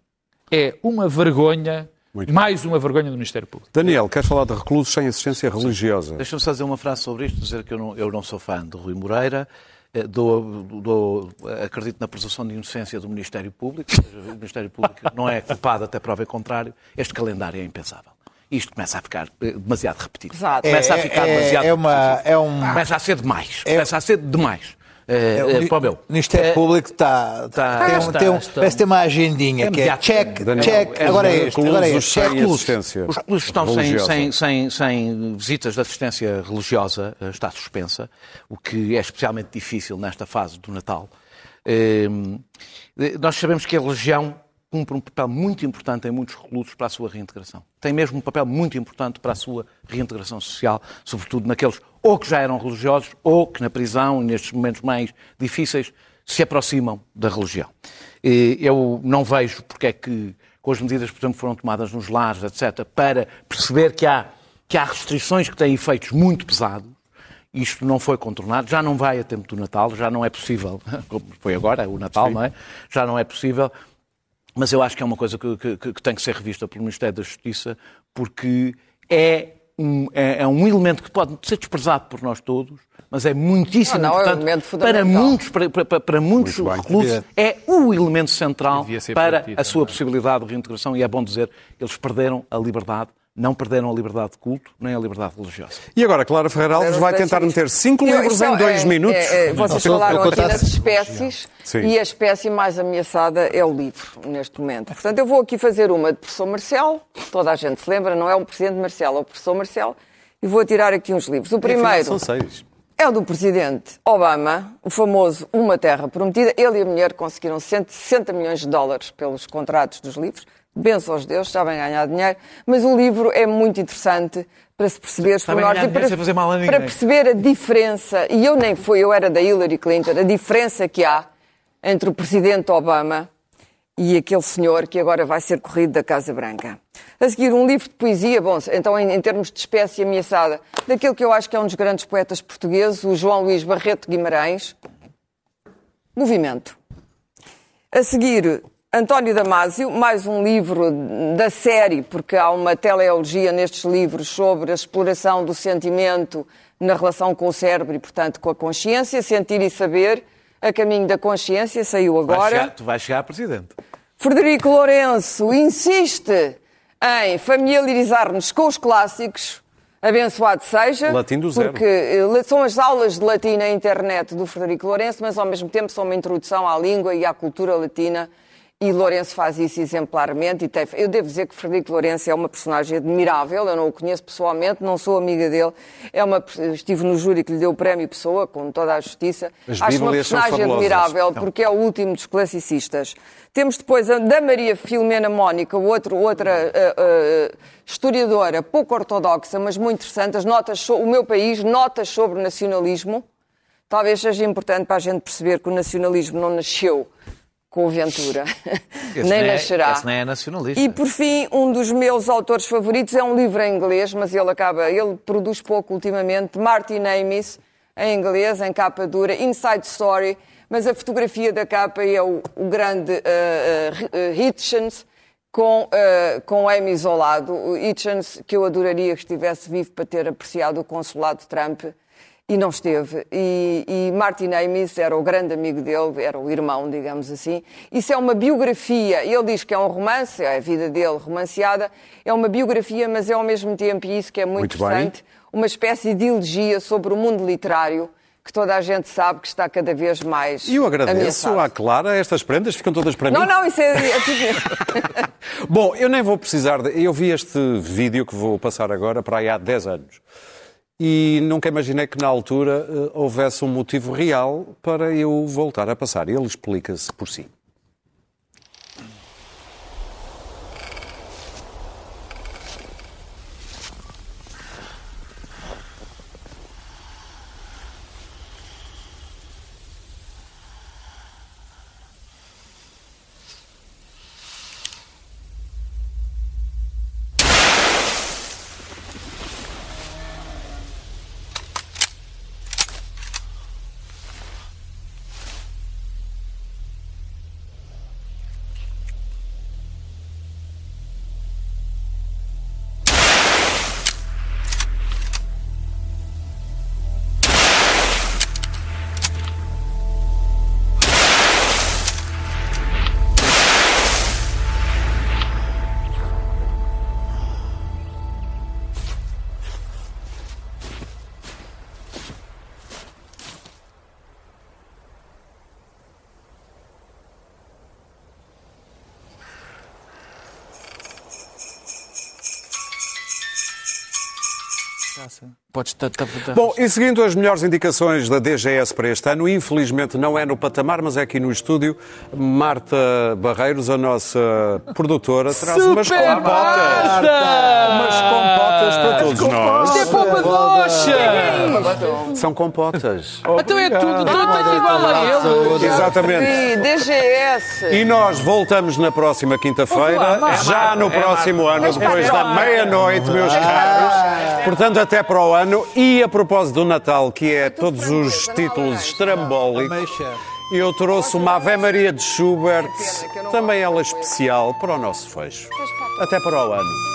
é uma vergonha, Muito mais bem. uma vergonha do Ministério Público. Daniel, quer falar de reclusos sem assistência religiosa? Deixa-me só dizer uma frase sobre isto, dizer que eu não, eu não sou fã de Rui Moreira, eh, Dou, dou, acredito na presunção de inocência do Ministério Público. O Ministério Público não é culpado até prova em contrário. Este calendário é impensável. Isto começa a ficar eh, demasiado repetido. Exato. Começa a ficar é, demasiado é uma, é um... Começa a ser demais. É... Começa a ser demais. É, é, para o meu. O Ministério é, Público está. Tá, tem, um, está, tem um, está, parece ter uma agendinha é que é check, Daniel, check, é agora é este, agora é este. Os clubes estão sem, sem, sem, sem visitas de assistência religiosa, eh, está suspensa, o que é especialmente difícil nesta fase do Natal. Ehm, eh, nós sabemos que a religião cumpre um papel muito importante em muitos reclusos para a sua reintegração. Tem mesmo um papel muito importante para a sua reintegração social, sobretudo naqueles ou que já eram religiosos ou que na prisão, nestes momentos mais difíceis, se aproximam da religião. Eu não vejo porque é que, com as medidas por exemplo, foram tomadas nos lares, etc., para perceber que há, que há restrições que têm efeitos muito pesados, isto não foi contornado, já não vai a tempo do Natal, já não é possível, como foi agora, o Natal, Sim. não é? Já não é possível mas eu acho que é uma coisa que, que, que tem que ser revista pelo Ministério da Justiça, porque é um, é, é, um elemento que pode ser desprezado por nós todos, mas é muitíssimo não, não, importante é um para muitos, para, para, para muitos reclusos, é o elemento central para a sua possibilidade de reintegração e é bom dizer, eles perderam a liberdade não perderam a liberdade de culto nem a liberdade religiosa. E agora, Clara Ferreira Alves vai tentar meter cinco Eu- livros em dois é- minutos. é- é, vocês falaram aqui nas espécies Sim. e a espécie mais ameaçada é o livro, neste momento. Portanto, eu vou aqui fazer uma de professor Marcelo, toda a gente se lembra, não é o presidente Marcelo, é o professor Marcelo, e vou tirar aqui uns livros. O primeiro São seis. é o do presidente Obama, o famoso Uma Terra Prometida. Ele e a mulher conseguiram 160 milhões de dólares pelos contratos dos livros. Benço aos deuses, sabem ganhar dinheiro. Mas o livro é muito interessante para se perceber os pormenores e para, para perceber a diferença. E eu nem fui, eu era da Hillary Clinton. A diferença que há entre o presidente Obama e aquele senhor que agora vai ser corrido da Casa Branca. A seguir, um livro de poesia, bom, então em, em termos de espécie ameaçada, daquele que eu acho que é um dos grandes poetas portugueses, o João Luís Barreto Guimarães, Movimento. A seguir, António Damasio, mais um livro da série, porque há uma teleologia nestes livros sobre a exploração do sentimento na relação com o cérebro e, portanto, com a consciência, sentir e saber, a caminho da consciência, saiu Vai agora. chegar- tu vais chegar a presidente. Frederico Lourenço insiste em familiarizar-nos com os clássicos. Abençoado seja. Latim do zero. Porque eh, são as aulas de latim na internet do Frederico Lourenço, mas ao mesmo tempo são uma introdução à língua e à cultura latina. E Lourenço faz isso exemplarmente. E tem- Eu devo dizer que Frederico Lourenço é uma personagem admirável. Eu não o conheço pessoalmente, não sou amiga dele. É uma, estive no júri que lhe deu o prémio Pessoa, com toda a justiça. As Acho uma personagem admirável porque é o último dos classicistas. Temos depois a da Maria Filomena Mónica, outro, outra ah, ah, historiadora pouco ortodoxa, mas muito interessante. As notas so- o meu país, notas sobre o nacionalismo. Talvez seja importante para a gente perceber que o nacionalismo não nasceu com o Ventura, Esse nem é- nascerá. esse não é nacionalista. E por fim, um dos meus autores favoritos é um livro em inglês, mas ele acaba, ele produz pouco ultimamente, Martin Amis, em inglês, em capa dura, Inside Story, mas a fotografia da capa é o, o grande uh, uh, Hitchens com, uh, com Amis ao lado. O Hitchens, que eu adoraria que estivesse vivo para ter apreciado o consulado Trump, e não esteve. E, e Martin Amis era o grande amigo dele, era o irmão, digamos assim. Isso é uma biografia. Ele diz que é um romance, é a vida dele romanceada. É uma biografia, mas é ao mesmo tempo, e isso que é muito, Muito bem. interessante, uma espécie de elegia sobre o mundo literário que toda a gente sabe que está cada vez mais E eu agradeço ameaçado. à Clara, estas prendas ficam todas para Não, mim. não, isso é... é tudo- Bom, eu nem vou precisar de. Eu vi este vídeo que vou passar agora para aí há 10 anos. E nunca imaginei que na altura eh, houvesse um motivo real para eu voltar a passar. Ele explica-se por si. Podes Bom, e seguindo as melhores indicações da DGS para este ano, infelizmente não é no patamar, mas é aqui no estúdio, Marta Barreiros, a nossa produtora, traz umas Super compotas. Marta! Umas compotas para todos nós. Isto é polpa São compotas. Então é tudo, eu tenho igual a ele. Exatamente. E DGS. E nós voltamos na próxima quinta-feira, já no próximo ano, depois da meia-noite, meus caros. Portanto, até para o ano. E a propósito do Natal, que é todos os títulos estrambólicos, eu trouxe uma Ave Maria de Schubert, também ela especial, para o nosso fecho. Até para o ano.